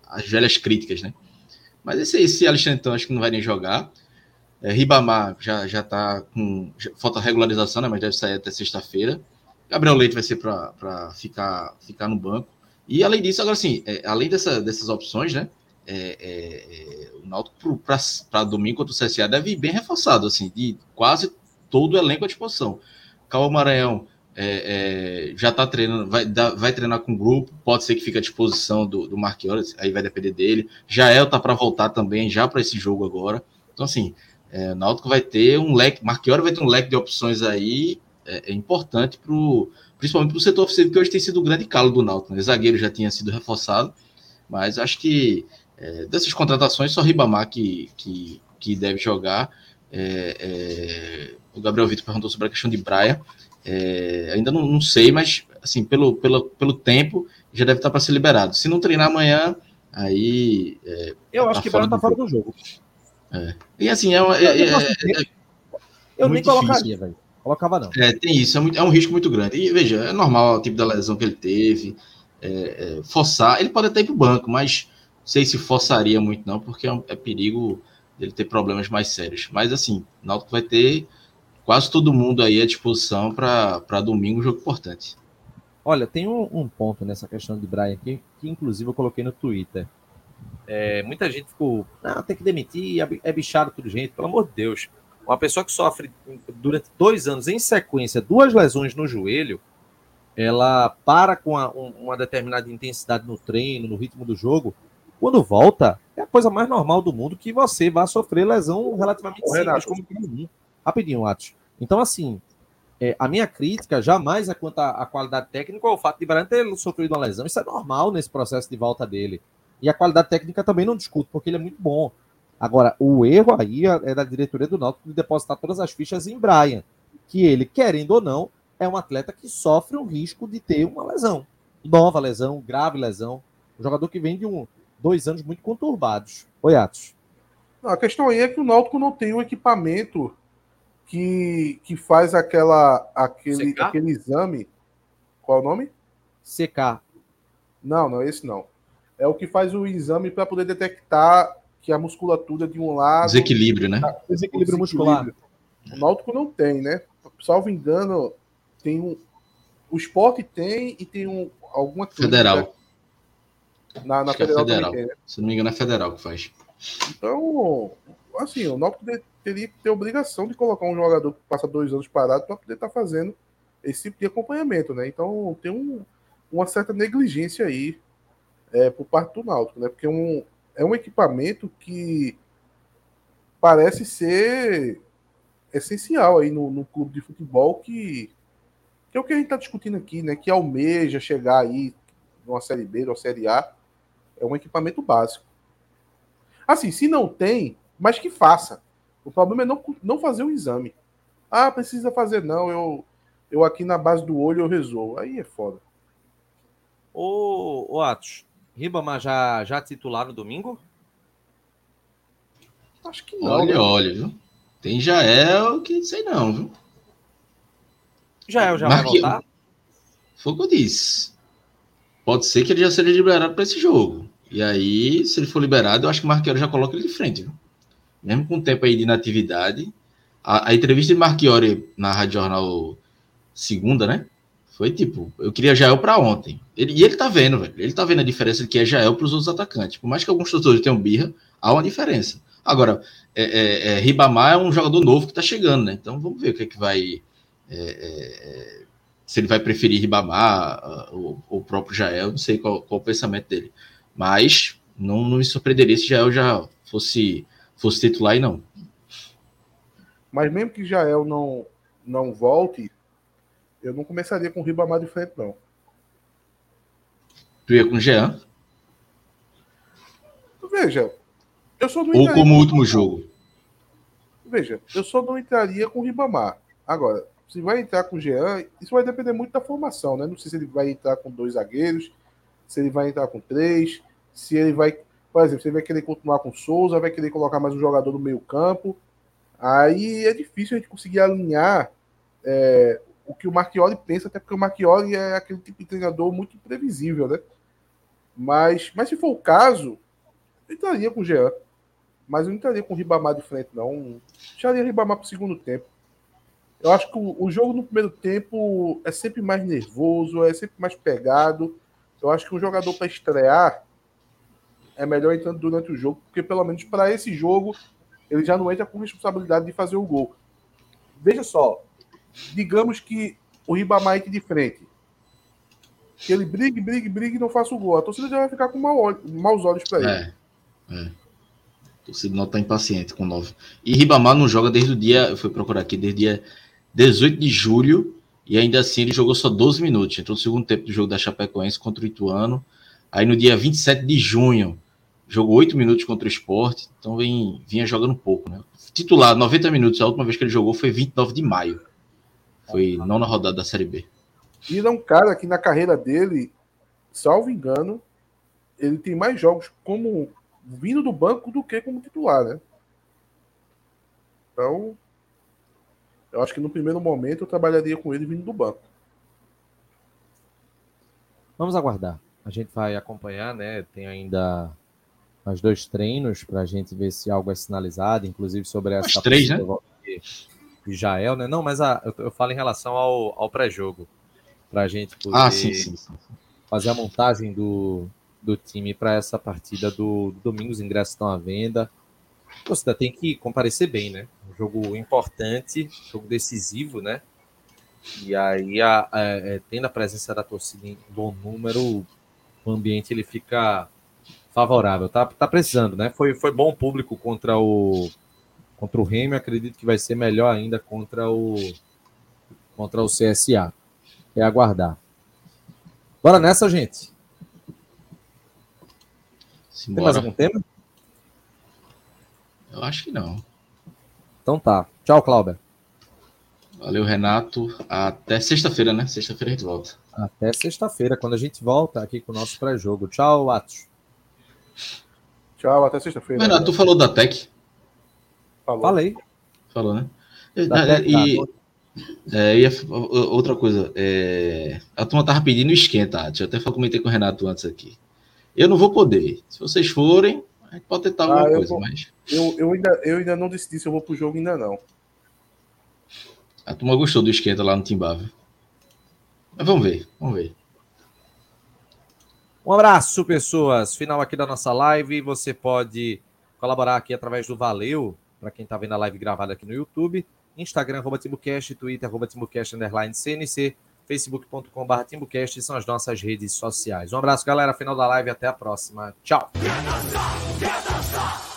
S2: as velhas críticas, né? Mas esse, esse Alexandre então, acho que não vai nem jogar. É, Ribamar já, já tá com. Falta regularização, né? Mas deve sair até sexta-feira. Gabriel Leite vai ser para ficar, ficar no banco. E além disso, agora sim, é, além dessa, dessas opções, né? É, é, é o Náutico para domingo contra o CSA deve ir bem reforçado, assim, de quase todo o elenco à disposição. Calma Maranhão é, é, já está treinando, vai, vai treinar com o grupo, pode ser que fique à disposição do, do Marquinhos, aí vai depender dele. Jael tá para voltar também, já para esse jogo agora. Então, assim, é, o Náutico vai ter um leque, Marquinhos vai ter um leque de opções aí é, é importante, pro, principalmente para o setor ofensivo, que hoje tem sido o grande calo do Náutico. Né? O zagueiro já tinha sido reforçado, mas acho que é, dessas contratações, só Ribamar que, que, que deve jogar. É, o Gabriel Vitor perguntou sobre a questão de Braia. É, ainda não, não, sei, mas assim, pelo, pelo, pelo tempo, já deve estar para ser liberado. Se não treinar amanhã, aí.
S1: É, eu acho tá que Brian está fora do jogo.
S2: É. E assim, é, é, é, é
S1: eu nem colocaria, velho. Colocava não.
S2: É, tem isso, é, muito, é, um risco muito grande. E veja, é normal o tipo da lesão que ele teve. forçar, ele pode até ir para o banco, mas sei se forçaria muito, não, porque é, perigo dele ter problemas mais sérios. Mas assim, o Náutico vai ter quase todo mundo aí à disposição para domingo, um jogo importante.
S1: Olha, tem um, um, ponto nessa questão de Brian aqui, que inclusive eu coloquei no Twitter. É, muita gente ficou, não, tem que demitir, é, é bichado tudo gente, pelo amor de Deus. Uma pessoa que sofre durante dois anos em sequência duas lesões no joelho, ela para com a, um, uma determinada intensidade no treino, no ritmo do jogo, quando volta, é a coisa mais normal do mundo que você vá sofrer lesão relativamente simples, como comum. Rapidinho, Atos. Então, assim, é, a minha crítica jamais é quanto à, qualidade técnica ou o fato de Brian ter sofrido uma lesão. Isso é normal nesse processo de volta dele. E a qualidade técnica também não discuto, porque ele é muito bom. Agora, o erro aí é, é da diretoria do Náutico de depositar todas as fichas em Brian, que ele, querendo ou não, é um atleta que sofre o risco de ter uma lesão. Nova lesão, grave lesão. Um jogador que vem de um, dois anos muito conturbados. Oi, Atos.
S3: A questão aí é que o Náutico não tem um equipamento que, que faz aquela, aquele, aquele exame. Qual é o nome?
S1: CK.
S3: Não, não, esse não. É o que faz o exame para poder detectar que a musculatura de um lado.
S2: Desequilíbrio, né?
S1: Tá, desequilíbrio muscular.
S3: O Náutico não tem, né? Salvo engano, tem um. O esporte tem e tem um, alguma
S2: coisa. Federal.
S3: Na, na federal,
S2: é federal. Tem, né? Se não me engano, é federal que faz.
S3: Então, assim, o Náutico teria que ter obrigação de colocar um jogador que passa dois anos parado para poder estar tá fazendo esse tipo de acompanhamento, né? Então tem um, uma certa negligência aí é, por parte do Náutico, né? Porque um, é um equipamento que parece ser essencial aí no, no clube de futebol que, que é o que a gente está discutindo aqui, né? Que almeja chegar aí numa série B, numa série A, é um equipamento básico. Assim, se não tem, mas que faça. O problema é não, não fazer o exame. Ah, precisa fazer, não. Eu, eu aqui na base do olho eu resolvo. Aí é foda.
S1: Ô, ô Atos, Ribamar já, já titular no domingo?
S2: Acho que não. Olha, né? olha, viu? Tem Jael que sei não, viu?
S1: Jael já Marque... vai voltar?
S2: Foi o que eu disse. Pode ser que ele já seja liberado para esse jogo. E aí, se ele for liberado, eu acho que o Marquiori já coloca ele de frente. Viu? Mesmo com o tempo aí de inatividade. A, a entrevista de Marchiori na Rádio Jornal segunda, né? Foi tipo, eu queria Jael para ontem. Ele, e ele tá vendo, velho. Ele tá vendo a diferença que é Jael para os outros atacantes. Por mais que alguns torcedores tenham birra, há uma diferença. Agora, é, é, é, Ribamar é um jogador novo que tá chegando, né? Então vamos ver o que é que vai. É, é, se ele vai preferir Ribamar ou o próprio Jael, não sei qual, qual o pensamento dele. Mas não, não me surpreenderia se Jael já fosse, fosse titular e não.
S3: Mas mesmo que Jael não, não volte, eu não começaria com o Ribamar de frente, não.
S2: Tu ia com o Jean?
S3: Veja, eu só não
S2: Ou como último jogo?
S3: Veja, eu só não entraria com o Ribamar. Agora, se vai entrar com o Jean, isso vai depender muito da formação, né? Não sei se ele vai entrar com dois zagueiros, se ele vai entrar com três, se ele vai, por exemplo, se ele vai querer continuar com Souza, vai querer colocar mais um jogador no meio campo. Aí é difícil a gente conseguir alinhar é, o que o Marchioli pensa, até porque o Marchioli é aquele tipo de treinador muito imprevisível, né? Mas, mas se for o caso, eu entraria com o Jean. Mas eu não entraria com o Ribamar de frente, não. Deixaria o Ribamar para o segundo tempo. Eu acho que o, o, jogo no primeiro tempo é sempre mais nervoso, é sempre mais pegado. Eu acho que um jogador para estrear é melhor entrando durante o jogo, porque pelo menos para esse jogo ele já não entra com responsabilidade de fazer o gol. Veja só, digamos que o Ribamar de frente, que ele brigue, brigue, brigue e não faça o gol. A torcida já vai ficar com mau, maus olhos para ele. É, é.
S2: A torcida não está impaciente com 9. E Ribamar não joga desde o dia, eu fui procurar aqui, desde o dia 18 de julho, e ainda assim ele jogou só 12 minutos. Entrou no segundo tempo do jogo da Chapecoense contra o Ituano. Aí no dia 27 de junho, jogou 8 minutos contra o Sport, então vem, vinha jogando pouco, né? Titular, 90 minutos, a última vez que ele jogou foi 29 de maio. Foi não na rodada da Série B.
S3: E é um cara que na carreira dele, salvo engano, ele tem mais jogos como vindo do banco do que como titular, né? Então, eu acho que no primeiro momento eu trabalharia com ele vindo do banco.
S1: Vamos aguardar. A gente vai acompanhar, né? Tem ainda mais dois treinos para a gente ver se algo é sinalizado, inclusive sobre essa.
S2: Os três, né?
S1: de Jael, né? Não, mas a, eu, eu, falo em relação ao, ao pré-jogo. Para a gente poder
S2: ah, sim, sim, sim.
S1: fazer a montagem do, do time para essa partida do, do domingo. Os ingressos estão à venda. A torcida tem que comparecer bem, né? Um jogo importante, jogo decisivo, né? E aí, a, a, é, tendo a presença da torcida em bom número, o ambiente ele fica favorável. Tá, tá precisando, né? Foi, foi bom público contra o contra o Remy, acredito que vai ser melhor ainda contra o contra o CSA. É aguardar. Bora nessa, gente.
S2: Simbora. Tem mais algum tema? Eu acho que não.
S1: Então tá. Tchau, Cláudio.
S2: Valeu, Renato. Até sexta-feira, né? Sexta-feira a gente volta.
S1: Até sexta-feira, quando a gente volta aqui com o nosso pré-jogo. Tchau, Atos.
S3: Tchau, até sexta-feira.
S2: Renato, tu falou da TEC.
S1: Falou. Falei.
S2: Falou, né? E, é, e outra coisa, é, a turma tava pedindo esquenta, eu até comentei com o Renato antes aqui. Eu não vou poder. Se vocês forem, a gente pode tentar alguma ah, coisa, vou, mas.
S3: Eu, eu, ainda, eu ainda não decidi se eu vou pro jogo ainda não.
S2: A turma gostou do esquenta lá no Timbava. Mas vamos ver, vamos ver.
S1: Um abraço, pessoas. Final aqui da nossa live. Você pode colaborar aqui através do Valeu para quem está vendo a live gravada aqui no YouTube. Instagram, arroba Timbucast, Twitter, arroba Timbucast, underline CNC, facebook.com.br Timbucast são as nossas redes sociais. Um abraço, galera. Final da live. Até a próxima. Tchau. Quer dançar, quer dançar.